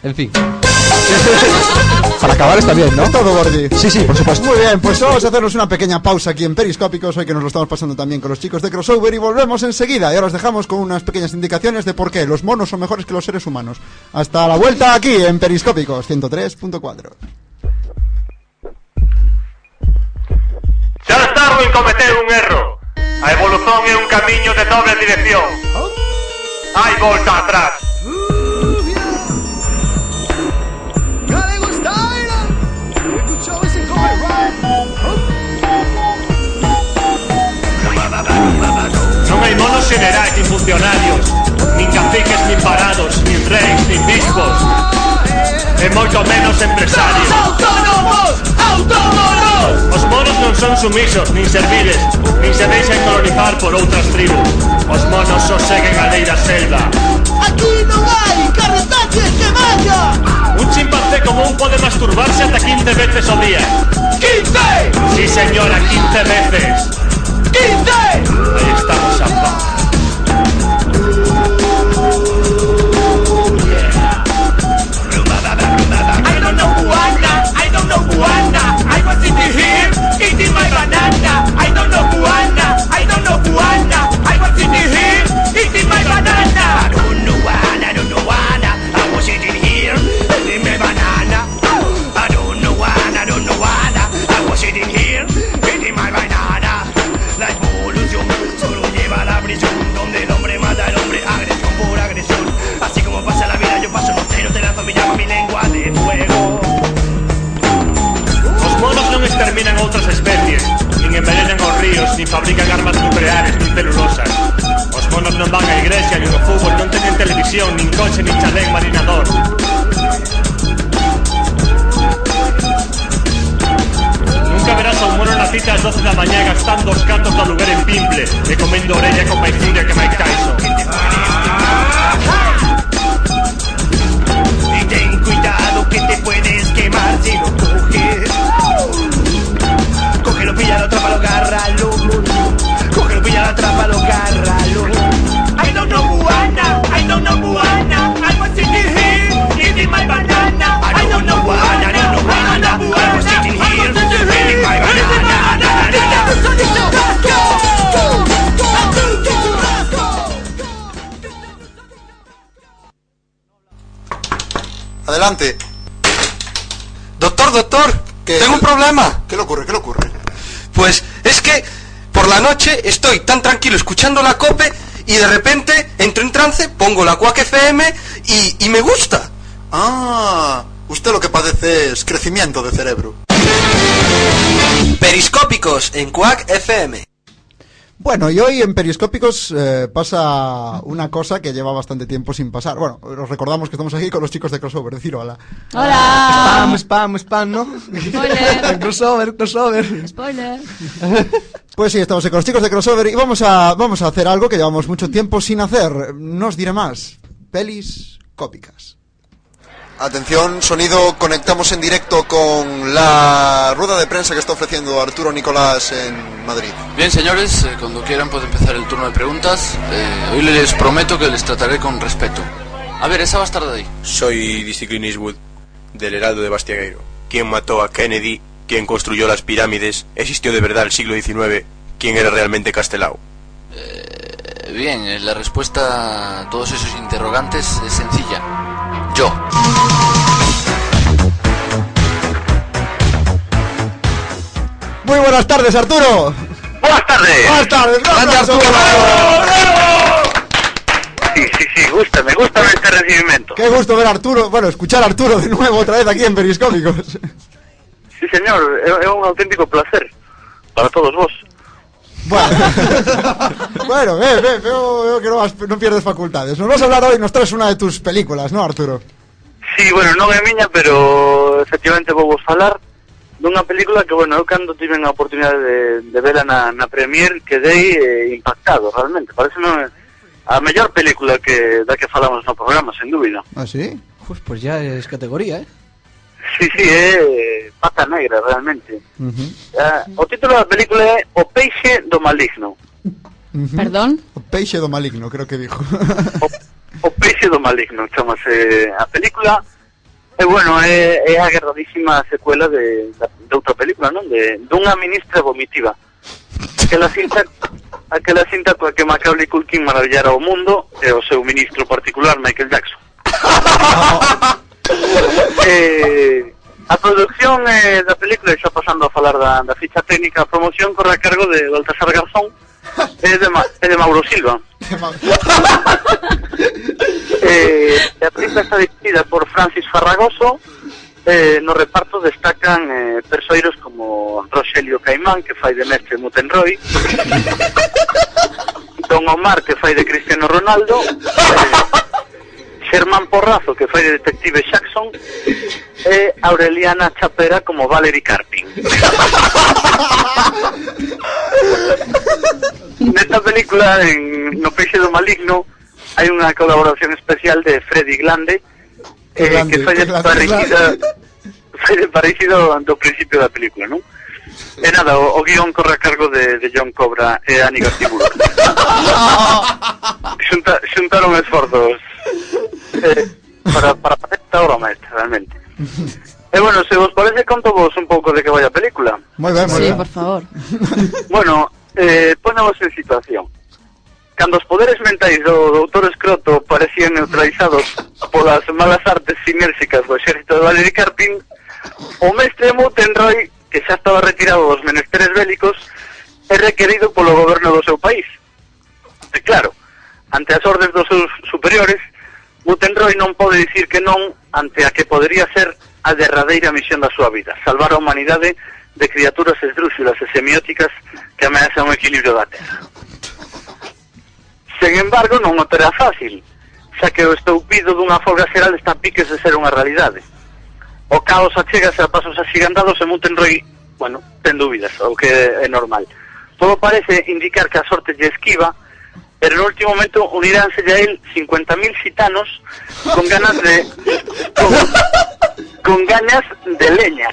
En fin. Para acabar está bien, ¿no? Es todo, Borgi. Sí, sí, por supuesto. Muy bien, pues vamos a hacernos una pequeña pausa aquí en Periscópicos, hoy que nos lo estamos pasando también con los chicos de Crossover y volvemos enseguida. Y ahora os dejamos con unas pequeñas indicaciones de por qué los monos son mejores que los seres humanos. Hasta la vuelta aquí en Periscópicos 103.4. Xa tardo en cometer un erro. A evolución é un camiño de doble dirección. Hai volta atrás. xenerais nin funcionarios Nin caciques, nin parados, nin reis, nin bispos E moito menos empresarios. Autónomos, autónomos. Os monos non son sumisos, nin serviles Nin se deixan colonizar por outras tribus. Os monos só seguen a lei da selva. Aquí non hai carretaxes que vaya. Un chimpancé común pode masturbarse ata 15 veces ao día. ¡15! Sí señora, 15 veces. ¡15! Ahí estamos, a non exterminan outras especies Nin envenenan os ríos Nin fabrican armas nucleares Nin celulosas. Os monos non van á igrexa Nin ao fútbol Non teñen televisión Nin coche Nin chalén marinador. Nunca verás a un mono na cita ás 12 da mañá Gastando os cartos do lugar en pimple E comendo orella con máis que Mike Tyson. Ten cuidado que te puedes quemar si no Carralo. I don't know Buana, I don't know Buana. I was in the hill, eating my banana. I don't know Buana, I don't know Buana. I was in the hill, eating my banana. Adelante. Doctor, doctor, ¿Qué? tengo un problema. Noche estoy tan tranquilo escuchando la cope y de repente entro en trance, pongo la Quack FM y, y me gusta. Ah, usted lo que padece es crecimiento de cerebro. Periscópicos en Quack FM. Bueno, y hoy en Periscópicos eh, pasa una cosa que lleva bastante tiempo sin pasar. Bueno, os recordamos que estamos aquí con los chicos de Crossover, decir hola. Spam, spam, spam, ¿no? Spoiler. crossover, crossover. Spoiler. Pues sí, estamos con los chicos de Crossover y vamos a, vamos a hacer algo que llevamos mucho tiempo sin hacer. No os diré más. Pelis cópicas. Atención, sonido, conectamos en directo con la rueda de prensa que está ofreciendo Arturo Nicolás en Madrid. Bien, señores, eh, cuando quieran puede empezar el turno de preguntas. Eh, hoy les prometo que les trataré con respeto. A ver, esa bastarda de ahí. Soy Clint Eastwood, del Heraldo de Bastiagueiro. ¿Quién mató a Kennedy? ¿Quién construyó las pirámides? ¿Existió de verdad el siglo XIX? ¿Quién era realmente Castelao? Eh, bien, eh, la respuesta a todos esos interrogantes es sencilla. Yo. Muy buenas tardes, Arturo. Buenas tardes. Buenas tardes. Grande Arturo. Sí, sí, sí, gusta, me gusta ver este recibimiento. Qué gusto ver a Arturo, bueno, escuchar a Arturo de nuevo otra vez aquí en Periscópicos. Sí, señor, é, é un auténtico placer para todos vos. Bueno, ve, ve, veo, veo que no, has- no pierdes facultades. Nos vas a hablar hoy, nos traes una de tus películas, ¿no, Arturo? Sí, bueno, non é miña, pero efectivamente vou vos falar dunha película que, bueno, eu cando tive a oportunidade de, de vela na, na Premier quedei eh, impactado, realmente. Parece a mellor película que da que falamos no programa, sen dúbida. ¿Ah, sí? Pues, pues ya es categoría, ¿eh? Sí, sí, é pata negra, realmente. O título da película é O peixe do maligno. Perdón? O peixe do maligno, creo que dijo. O peixe do maligno, chamase a película. E bueno, é, é a agradadísima secuela de, da- de outra película, non? De, dunha ministra vomitiva. Aquela cinta, aquela cinta coa que Macaulay Culkin maravillara o mundo e o seu ministro particular, Michael Jackson. eh, a producción eh, da película, xa pasando a falar da, da ficha técnica, a promoción corre a cargo de Baltasar Garzón, é de, Ma é de Mauro Silva. eh, a película está dirigida por Francis Farragoso, eh, no reparto destacan eh, persoeiros como Rogelio Caimán, que fai de mestre Mutenroy, Don Omar, que fai de Cristiano Ronaldo, eh, Xermán Porrazo que fai de detective Jackson e Aureliana Chapera como Valerie Carpin Nesta película, en No peixe do maligno, hai unha colaboración especial de Freddy Glande, eh, que fai de que glande, parecida, fai de parecido do principio da película, non? E nada, o, o guion corre a cargo de, de John Cobra e Ani Gartiburu. Xunta, xuntaron esforzos eh, para, para facer esta obra maestra, realmente. E bueno, se vos parece, conto vos un pouco de que vai a película. Moi ben, moi Sí, ben. por favor. Bueno, eh, ponemos en situación. Cando os poderes mentais do doutor Escroto parecían neutralizados polas malas artes sinérxicas do exército de Valery Carpin, o mestre Mutenroy, que xa estaba retirado dos menesteres bélicos, é requerido polo goberno do seu país. E claro, ante as ordes dos seus superiores, Butenroy non pode dicir que non ante a que podría ser a derradeira misión da súa vida, salvar a humanidade de criaturas esdrúxulas e semióticas que ameazan o equilibrio da Terra. Sen embargo, non o terá fácil, xa que o estoupido dunha folga xeral está a piques de ser unha realidade. O caos achegase a pasos axigandados e Mutenroy, bueno, ten dúbidas, o que é normal. Todo parece indicar que a sorte lle esquiva, pero no último momento uniránse a él 50.000 gitanos con ganas de... con, con ganas de leña.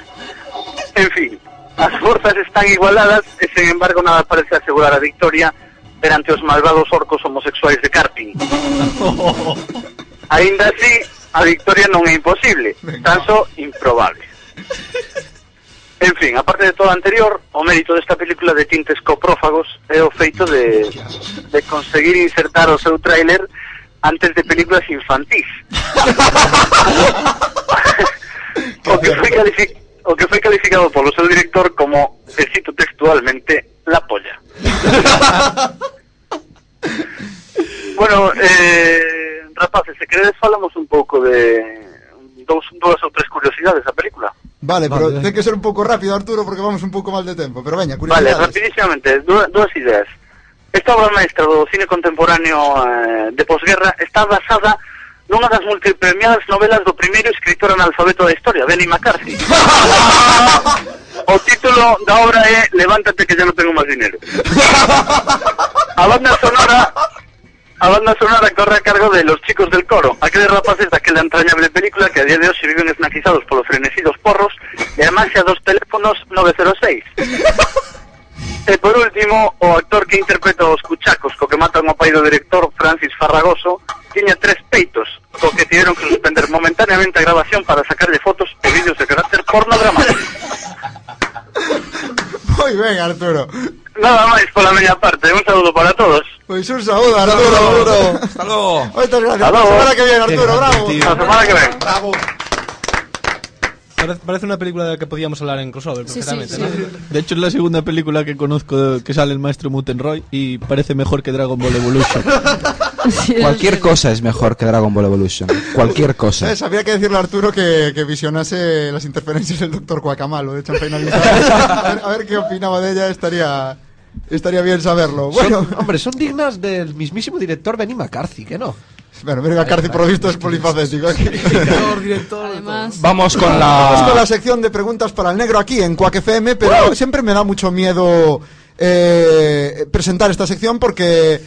En fin, as forzas están igualadas e, sen embargo, nada parece asegurar a victoria perante os malvados orcos homosexuais de Carping. Ainda así, a victoria non é imposible, tan só improbable. En fin, aparte de todo anterior, o mérito desta película de tintes coprófagos é o feito de, de conseguir insertar o seu tráiler antes de películas infantís. o que foi calificado polo seu director como, e cito textualmente, la polla. bueno, eh, rapaces, se queredes falamos un pouco de dous, dúas ou tres curiosidades da película. Vale, vale, pero ten que ser un pouco rápido, Arturo, porque vamos un pouco mal de tempo. Pero veña, curiosidades. Vale, rapidísimamente, dúas ideas. Esta obra maestra do cine contemporáneo eh, de posguerra está basada nunha das multipremiadas novelas do primeiro escritor analfabeto da historia, Benny McCarthy. o título da obra é Levántate que ya no tengo más dinero. A banda sonora a banda sonora corre a cargo de Los Chicos del Coro, aqueles rapaces daquela entrañable película que a día de hoxe viven esnaquizados polos frenecidos porros e a máxia dos teléfonos 906. E por último, o actor que interpreta os cuchacos co que matan o pai do director Francis Farragoso tiña tres peitos, co que tiveron que suspender momentáneamente a grabación para sacarle fotos e vídeos de carácter pornográfico. Moi ben, Arturo. Nada máis pola media parte, un saludo para todos. Pois un saúdo, Arturo. Hasta luego. Moitas gracias. Hasta La semana que viene, Arturo, Qué bravo. La semana que ven. Bravo. Parece, parece una película de la que podíamos hablar en crossover, Sí, sí, perfectamente. sí. ¿no? De hecho, es la segunda película que conozco que sale el maestro Mutenroy y parece mejor que Dragon Ball Evolution. Cualquier cosa es mejor que Dragon Ball Evolution. Cualquier cosa. ¿Sabes? Habría que decirle a Arturo que, que visionase las interferencias del doctor Cuacamalo de Champagne a, ver, a ver qué opinaba de ella, estaría, estaría bien saberlo. Bueno, Son- hombre, son dignas del mismísimo director Benny McCarthy, que no. bueno Benny McCarthy por lo visto es polifacético. Además, Vamos con Vamos con la la... sección de preguntas para el negro aquí en Quack FM, pero siempre me da mucho miedo eh, presentar esta sección porque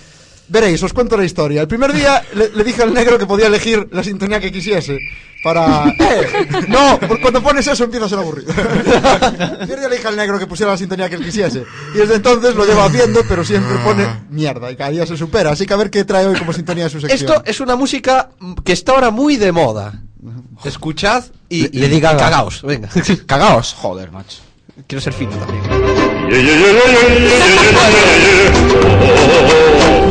veréis, os cuento la historia. El primer día le, le dije al negro que podía elegir la sintonía que quisiese para... ¡Eh! No, porque cuando pones eso empieza a ser aburrido. El primer día le dije al negro que pusiera la sintonía que él quisiese y desde entonces lo llevo haciendo, pero siempre pone mierda y cada día se supera. Así que a ver qué trae hoy como sintonía de su sección. Esto es una música que está ahora muy de moda. Escuchad y, Le- le diga cagaos, venga. Cagaos. Joder, macho. Quiero ser fino también.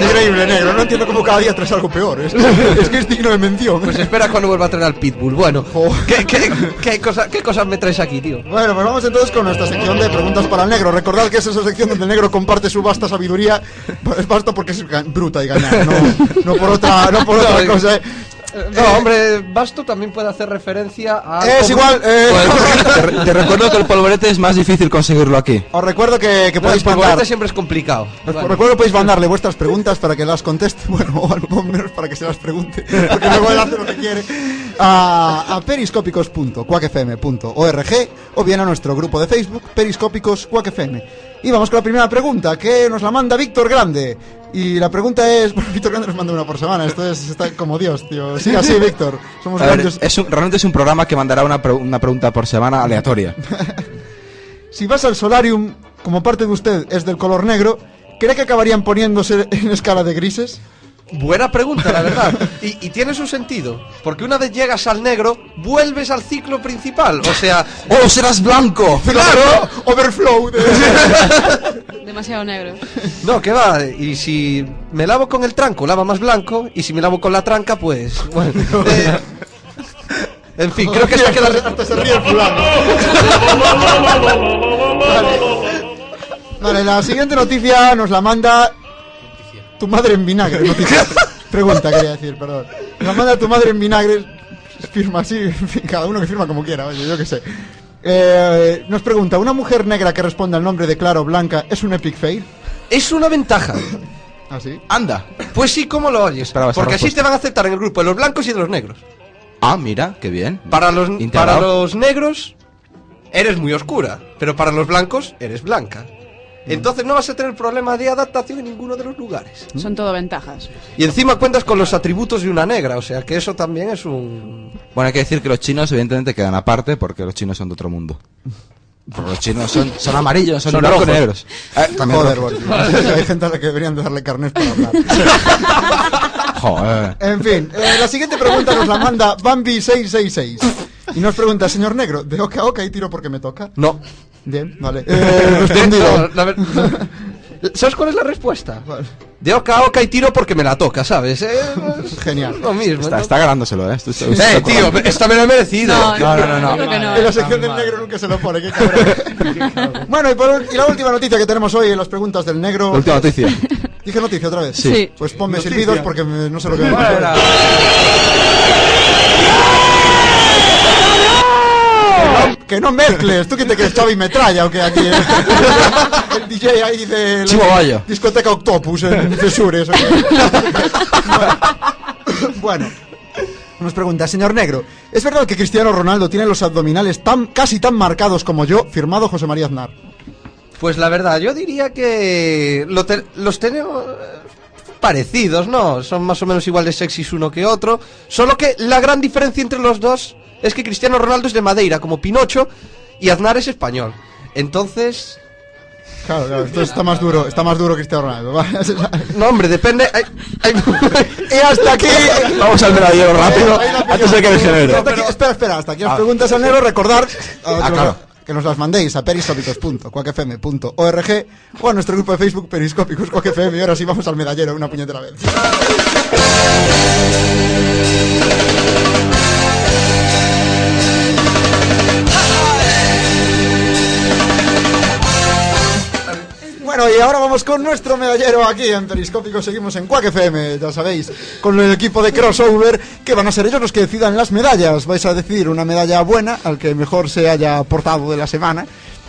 Increíble, negro. No entiendo cómo cada día traes algo peor. Es, es que es digno de mención. Pues espera cuando vuelva a traer al Pitbull. Bueno, ¿qué, qué, qué, cosa- qué cosas me traes aquí, tío? Bueno, pues vamos entonces con nuestra sección de preguntas para el negro. Recordad que es esa sección donde el negro comparte su vasta sabiduría. Es basta porque es bruta y ganar, no, no por otra, no por otra cosa. ¿eh? No, hombre, Basto también puede hacer referencia a. Es igual, eh, Te, re- te recuerdo que el polvorete es más difícil conseguirlo aquí. os recuerdo que, que No, podéis el polvorete mandar. siempre es complicado. Os Vale. recuerdo que podéis mandarle vuestras preguntas para que las conteste, bueno, o menos para que se las pregunte, porque luego él hace lo que quiere, a, a periscópicos.cuacfm.org o bien a nuestro grupo de Facebook, Periscópicos FM. Y vamos con la primera pregunta, que nos la manda Víctor Grande. Y la pregunta es, bueno, Víctor Grande nos manda una por semana, esto es, está como Dios, tío. Sí, así, Víctor. Somos ver, grandes. es un- realmente es un programa que mandará una, pre- una pregunta por semana aleatoria. Si vas al solarium, como parte de usted es del color negro, ¿cree que acabarían poniéndose en escala de grises? Buena pregunta, la verdad. Y, y tiene su sentido. Porque una vez llegas al negro, vuelves al ciclo principal. O sea. ¡Oh, serás blanco! ¡Claro! Overflow. Demasiado negro. No, que va. Y si me lavo con el tranco, lava más blanco. Y si me lavo con la tranca, pues. Bueno. eh, en fin, creo que esta queda. Hasta se ríe el fulano. Vale, la siguiente noticia nos la manda tu madre en vinagre. Noticia. Pregunta, quería decir, perdón. Nos la manda tu madre en vinagre. Firma así, cada uno que firma como quiera, oye, yo qué sé. Eh, nos pregunta, ¿una mujer negra que responde al nombre de Claro Blanca es un epic fail? Es una ventaja. ¿Ah, sí? Anda. Pues sí, ¿cómo lo oyes? Esperaba esa Porque así respuesta. te van a aceptar en el grupo de los blancos y de los negros. Ah, mira, qué bien. Para los, Integrado. para los negros eres muy oscura, pero para los blancos eres blanca. Entonces no vas a tener problema de adaptación en ninguno de los lugares. Son todo ventajas. Y encima cuentas con los atributos de una negra, o sea que eso también es un... Bueno, hay que decir que los chinos evidentemente quedan aparte porque los chinos son de otro mundo. Porque los chinos son, son amarillos, son, Son blancos y rojos. negros. Eh, también Joder. Hay gente a la que deberían de darle carnet para hablar. Joder. En fin, eh, la siguiente pregunta nos la manda Bambi666. Y nos pregunta, señor negro, ¿de oca a oca y tiro porque me toca? No. Bien, vale. Eh, respondido. No, la ver- ¿Sabes cuál es la respuesta? De oca a oca y tiro porque me la toca, ¿sabes? Eh, Genial. Lo mismo. Está, ¿no? está ganándoselo, ¿eh? Esto- esto- Eh, tío, esta me la he merecido. No, No, no, no. En la sección del negro nunca se lo pone, qué cabrón. bueno, y, por- y la última noticia que tenemos hoy en las preguntas del negro. La última noticia. Dije noticia otra vez. Sí. Sí. Pues ponme Noticia. silbidos porque me- no sé lo que me Que no mezcles, tú que te crees Xavi Metralla o que aquí el, el DJ ahí de la discoteca Octopus en qué. bueno, nos pregunta, señor Negro, ¿es verdad que Cristiano Ronaldo tiene los abdominales tan casi tan marcados como yo? Firmado José María Aznar. Pues la verdad, yo diría que lo te- los tenemos eh, parecidos, ¿no? Son más o menos igual de sexys uno que otro. Solo que la gran diferencia entre los dos es que Cristiano Ronaldo es de Madeira, como Pinocho, y Aznar es español. Entonces... Claro, claro, esto está más duro, está más duro Cristiano Ronaldo. No, hombre, depende... hay- hay- y hasta aquí... Vamos al medallero rápido, antes de que degenere. Espera, espera, hasta aquí las Ah. preguntas al negro. Recordar ah, que, claro. nos, que nos las mandéis a periscópicos.cuacfm.org o a nuestro grupo de Facebook Periscópicos Cuac FM. Y ahora sí vamos al medallero una puñetera vez. Bueno, y ahora vamos con nuestro medallero aquí en Periscópico. Seguimos en Quack FM, ya sabéis, con el equipo de crossover, que van a ser ellos los que decidan las medallas. Vais a decidir una medalla buena al que mejor se haya portado de la semana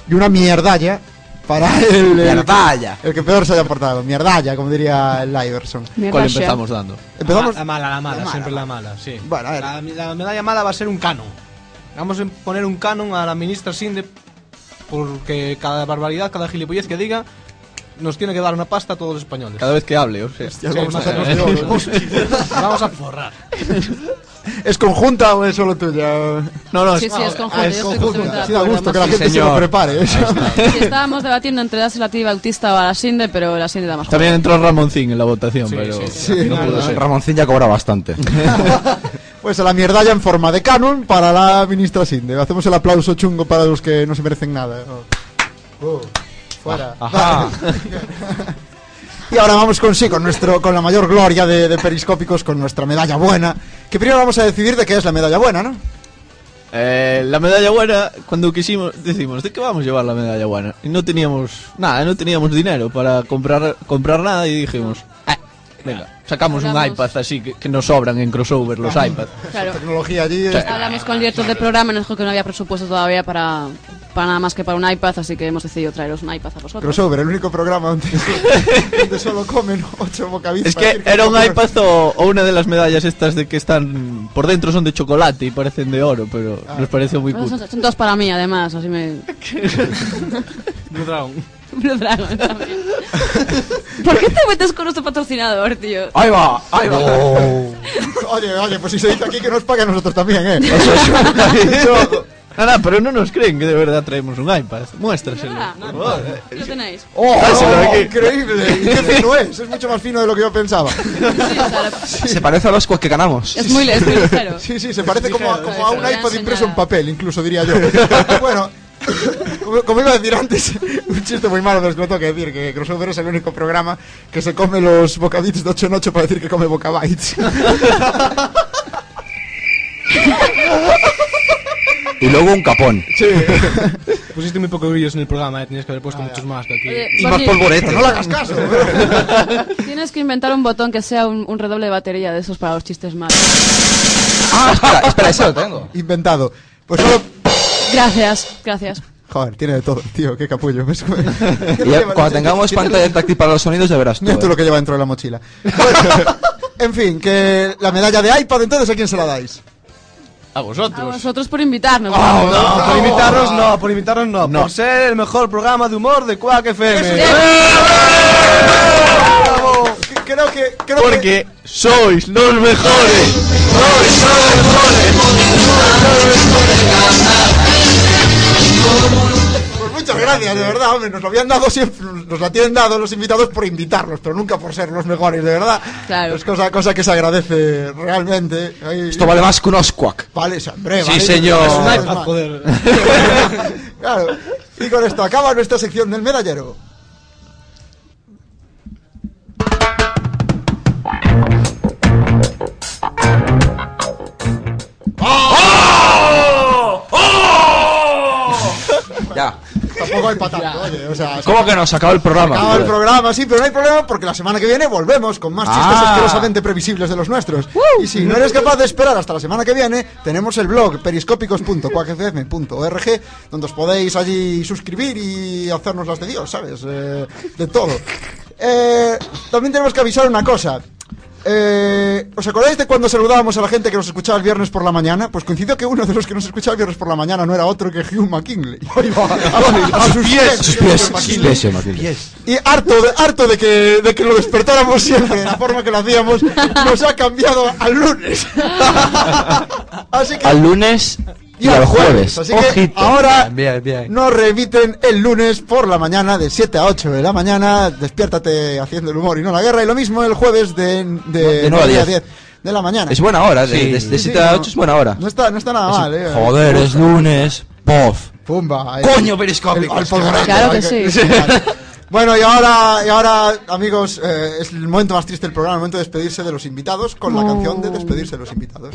y una mierdalla para el, el, Mierdalla. el que peor se haya portado. Mierdalla, como diría el Iverson. ¿Cuál empezamos dando? Empezamos. La mala, la mala, La mala, siempre la la mala, sí. Bueno, a ver. La, la medalla mala va a ser un canon. Vamos a poner un canon a la ministra Sinde porque cada barbaridad, cada gilipollez que diga nos tiene que dar una pasta a todos los españoles. Cada vez que hable, o sea. Sí, vamos a de oro. Vamos a forrar. ¿Es conjunta o es solo tuya? No, no, Sí, sí, es conjunta. es conjunta. Sí, da gusto que la gente se lo señor. prepare. eso. Sí, estábamos debatiendo entre dársela a ti Bautista o a la Sinde, pero la Sinde da más También entró Ramoncín en la votación, Sí, pero sí, sí. no pudo ser. Ramoncín ya cobra bastante. Pues a la mierdalla en forma de canon para la ministra Sinde. Hacemos el aplauso chungo para los que no se merecen nada. Oh. Oh, fuera. Ajá. Y ahora vamos con sí, con nuestro, con la mayor gloria de, de periscópicos, con nuestra medalla buena. Que primero vamos a decidir de qué es la medalla buena, ¿no? Eh, la medalla buena, cuando quisimos, decimos, ¿de qué vamos a llevar la medalla buena? Y no teníamos nada, no teníamos dinero para comprar, comprar nada y dijimos, "Ah, venga, sacamos un Hablamos. iPad así que, que nos sobran en crossover los iPads. Claro. Tecnología allí. es- Hablamos con el director del programa y nos dijo que no había presupuesto todavía para, para nada más que para un iPad, así que hemos decidido traeros un iPad a vosotros. Crossover, el único programa donde, donde solo comen ocho bocadillos. Es que era un iPad o, o una de las medallas estas de que están por dentro son de chocolate y parecen de oro, pero nos pareció muy puto. son, son dos para mí, además, así me... Blue Dragon. También. ¿Por qué te metes con nuestro patrocinador, tío? Ahí va, ahí va. Oye, oye, pues si se dice aquí que nos pague a nosotros también, ¿eh? Ah, no, pero no nos creen que de verdad traemos un iPad. Muéstraselo. Ah, por favor. Lo tenéis. ¡Oh! Aquí. ¡Increíble! ¿Y qué fino es? Es mucho más fino de lo que yo pensaba. Sí, Se parece a los que ganamos. es, muy, es muy ligero. Sí, sí, se parece como, a- como a un iPad impreso en papel, incluso diría yo. bueno, como, como iba a decir antes, un chiste muy malo, pero es que lo tengo que decir, que Crossover es el único programa que se come los bocaditos de 8 en 8 para decir que come bocabytes. Y luego un capón. Sí. Pusiste muy pocos brillos en el programa, eh, tenías que haber puesto muchos más que aquí. Oye, Y más polvorete. no le hagas caso. Tienes que inventar un botón que sea un, un redoble de batería de esos para los chistes malos. Ah, espera, espera, eso lo tengo. Inventado. Pues solo... Gracias, gracias. Joder, tiene de todo, tío, qué capullo. ¿ves? Y ya, cuando tengamos pantalla táctil para los sonidos ya verás tú. Mira tú eh. lo que lleva dentro de la mochila. Bueno, en fin, que la medalla de iPad, entonces, ¿a quién se la dais? A A vosotros. vosotros por invitarnos. No, por invitarnos no, por invitarnos no, por ser el mejor programa de humor de Quack FM. Bravo. Creo que... Creo que Porque sois los mejores. Pues muchas gracias, de verdad, hombre, nos lo habían dado siempre, nos la tienen dado los invitados por invitarlos, pero nunca por ser los mejores, de verdad. Claro. Es cosa, cosa que se agradece realmente. Esto vale más que un Osquac. Vale, sí, hombre, Sí, vale. señor. Es un iPad, joder. claro. Y con esto acaba nuestra sección del medallero. Tampoco hay para tanto, oye, o sea, ¿Cómo que no? Se acabó el programa. Acaba el programa, sí, pero no hay problema porque la semana que viene volvemos con más chistes Ah. asquerosamente previsibles de los nuestros. Y si no eres capaz de esperar hasta la semana que viene, tenemos el blog periscópicos.cuacfm.org donde os podéis allí suscribir y hacernos las de Dios, ¿sabes? Eh, de todo. Eh, también tenemos que avisar una cosa. Eh, ¿Os acordáis de cuando saludábamos a la gente que nos escuchaba el viernes por la mañana? Pues coincidió que uno de los que nos escuchaba el viernes por la mañana no era otro que Hugh McKinley. A, sus pies. Sus pies, pies. Y harto de, harto de que, de que lo despertáramos siempre de la forma que lo hacíamos, nos ha cambiado al lunes. Así que, Al lunes y, y al jueves. jueves. Así que Ojito. ahora Bien, bien. nos remiten el lunes por la mañana, de 7 a 8 de la mañana. Despiértate haciendo el humor y no la guerra. Y lo mismo el jueves de, de, De nueve a 9 a 10. 10 de la mañana. Es buena hora, de, Sí. de, de 7 a 8 es buena hora. No está, no está nada mal, eh. Joder, es lunes. Pof. Pumba. ahí. Coño, periscópicos. El- al polvorín, Claro que hay sí. Bueno, y ahora, y ahora amigos, eh, es el momento más triste del programa, el momento de despedirse de los invitados con la canción de despedirse de los invitados.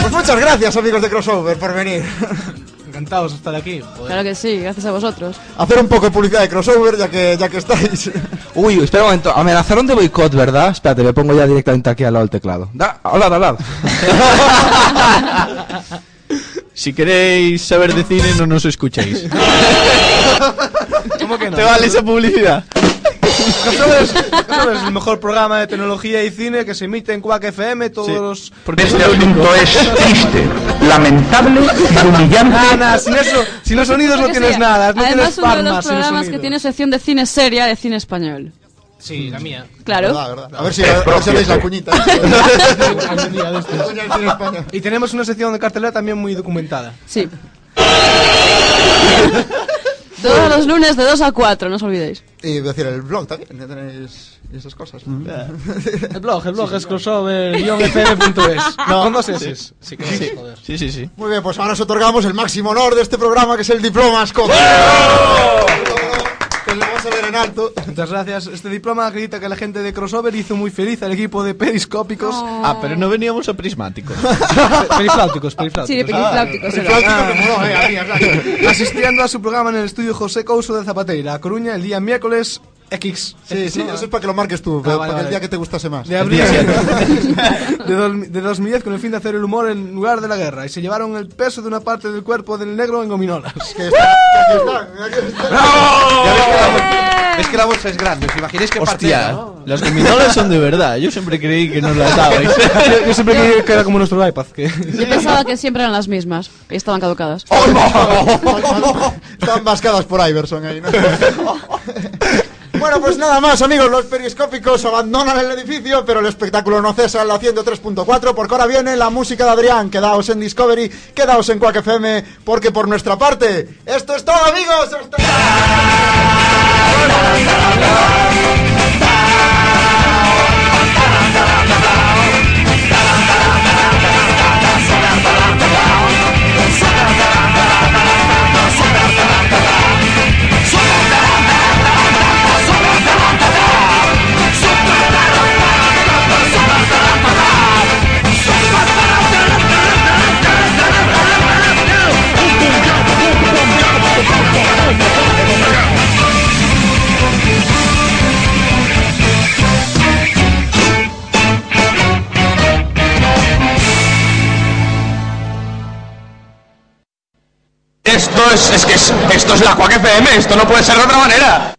Pues muchas gracias, amigos de Crossover, por venir. Encantados de estar aquí. joder. Claro que sí, gracias a vosotros. Hacer un poco de publicidad de Crossover, ya que, ya que estáis. Uy, espera un momento. Amenazaron de boicot, ¿verdad? Espérate, me pongo ya directamente aquí al lado del teclado. Da, hablad, hablad. Si queréis saber de cine, no nos escuchéis. ¿Cómo que no? ¿Te vale esa publicidad? Crossover es, el mejor programa de tecnología y cine que se emite en Quack FM todos Sí. los... Porque Este único. es triste, lamentable y humillante. Nada, nada, sin eso, sin los sonidos no tienes nada, no Además, tienes uno de palmas los programas que tiene sección de cine seria de cine español. Sí, la mía. Claro. Verdad, verdad. A ver si, a ver si hacéis la cuñita. Y tenemos una sección de cartelera también muy documentada. Sí. Todos los lunes de 2 a 4, no os olvidéis. Y decir, el blog también, ya tenéis esas cosas. El blog, el blog es crossover-fm.es. No, con dos S. Sí, sí, joder. Sí, sí, sí. Muy bien, pues ahora os otorgamos el máximo honor de este programa, que es el diploma Scott. Que en alto. Muchas gracias. Este diploma acredita que la gente de Crossover hizo muy feliz al equipo de periscópicos. Ah, pero no veníamos a prismáticos. Perifláuticos, perifláuticos. Sí, de perifláuticos. moló, eh. Asistiendo a su programa en el estudio José Couso de Zapateira, A Coruña, el día miércoles X. Sí, sí, No, eso es para que lo marques tú, para vale, que el vale. día que te gustase más. de abril de, dos- de 2010 con el fin de hacer el humor en lugar de la guerra y se llevaron el peso de una parte del cuerpo del negro en gominolas. Que está, aquí está, aquí está. Ya ves que la ves que la bolsa es grande, ¿os imagináis que Hostia, partida, ¿no? las gominolas son de verdad. Yo siempre creí que nos las dabais. yo, yo siempre creí que era como nuestro iPad. Que... Yo pensaba que siempre eran las mismas y estaban caducadas. Están vascadas por Iverson ahí, ¿no? Bueno, pues nada más, amigos, los periscópicos abandonan el edificio, pero el espectáculo no cesa en la 103.4, porque ahora viene la música de Adrián. Quedaos en Discovery, quedaos en Quack FM, porque por nuestra parte, esto es todo, amigos. Hasta- es, que es, esto es la Quack FM, esto no puede ser de otra manera.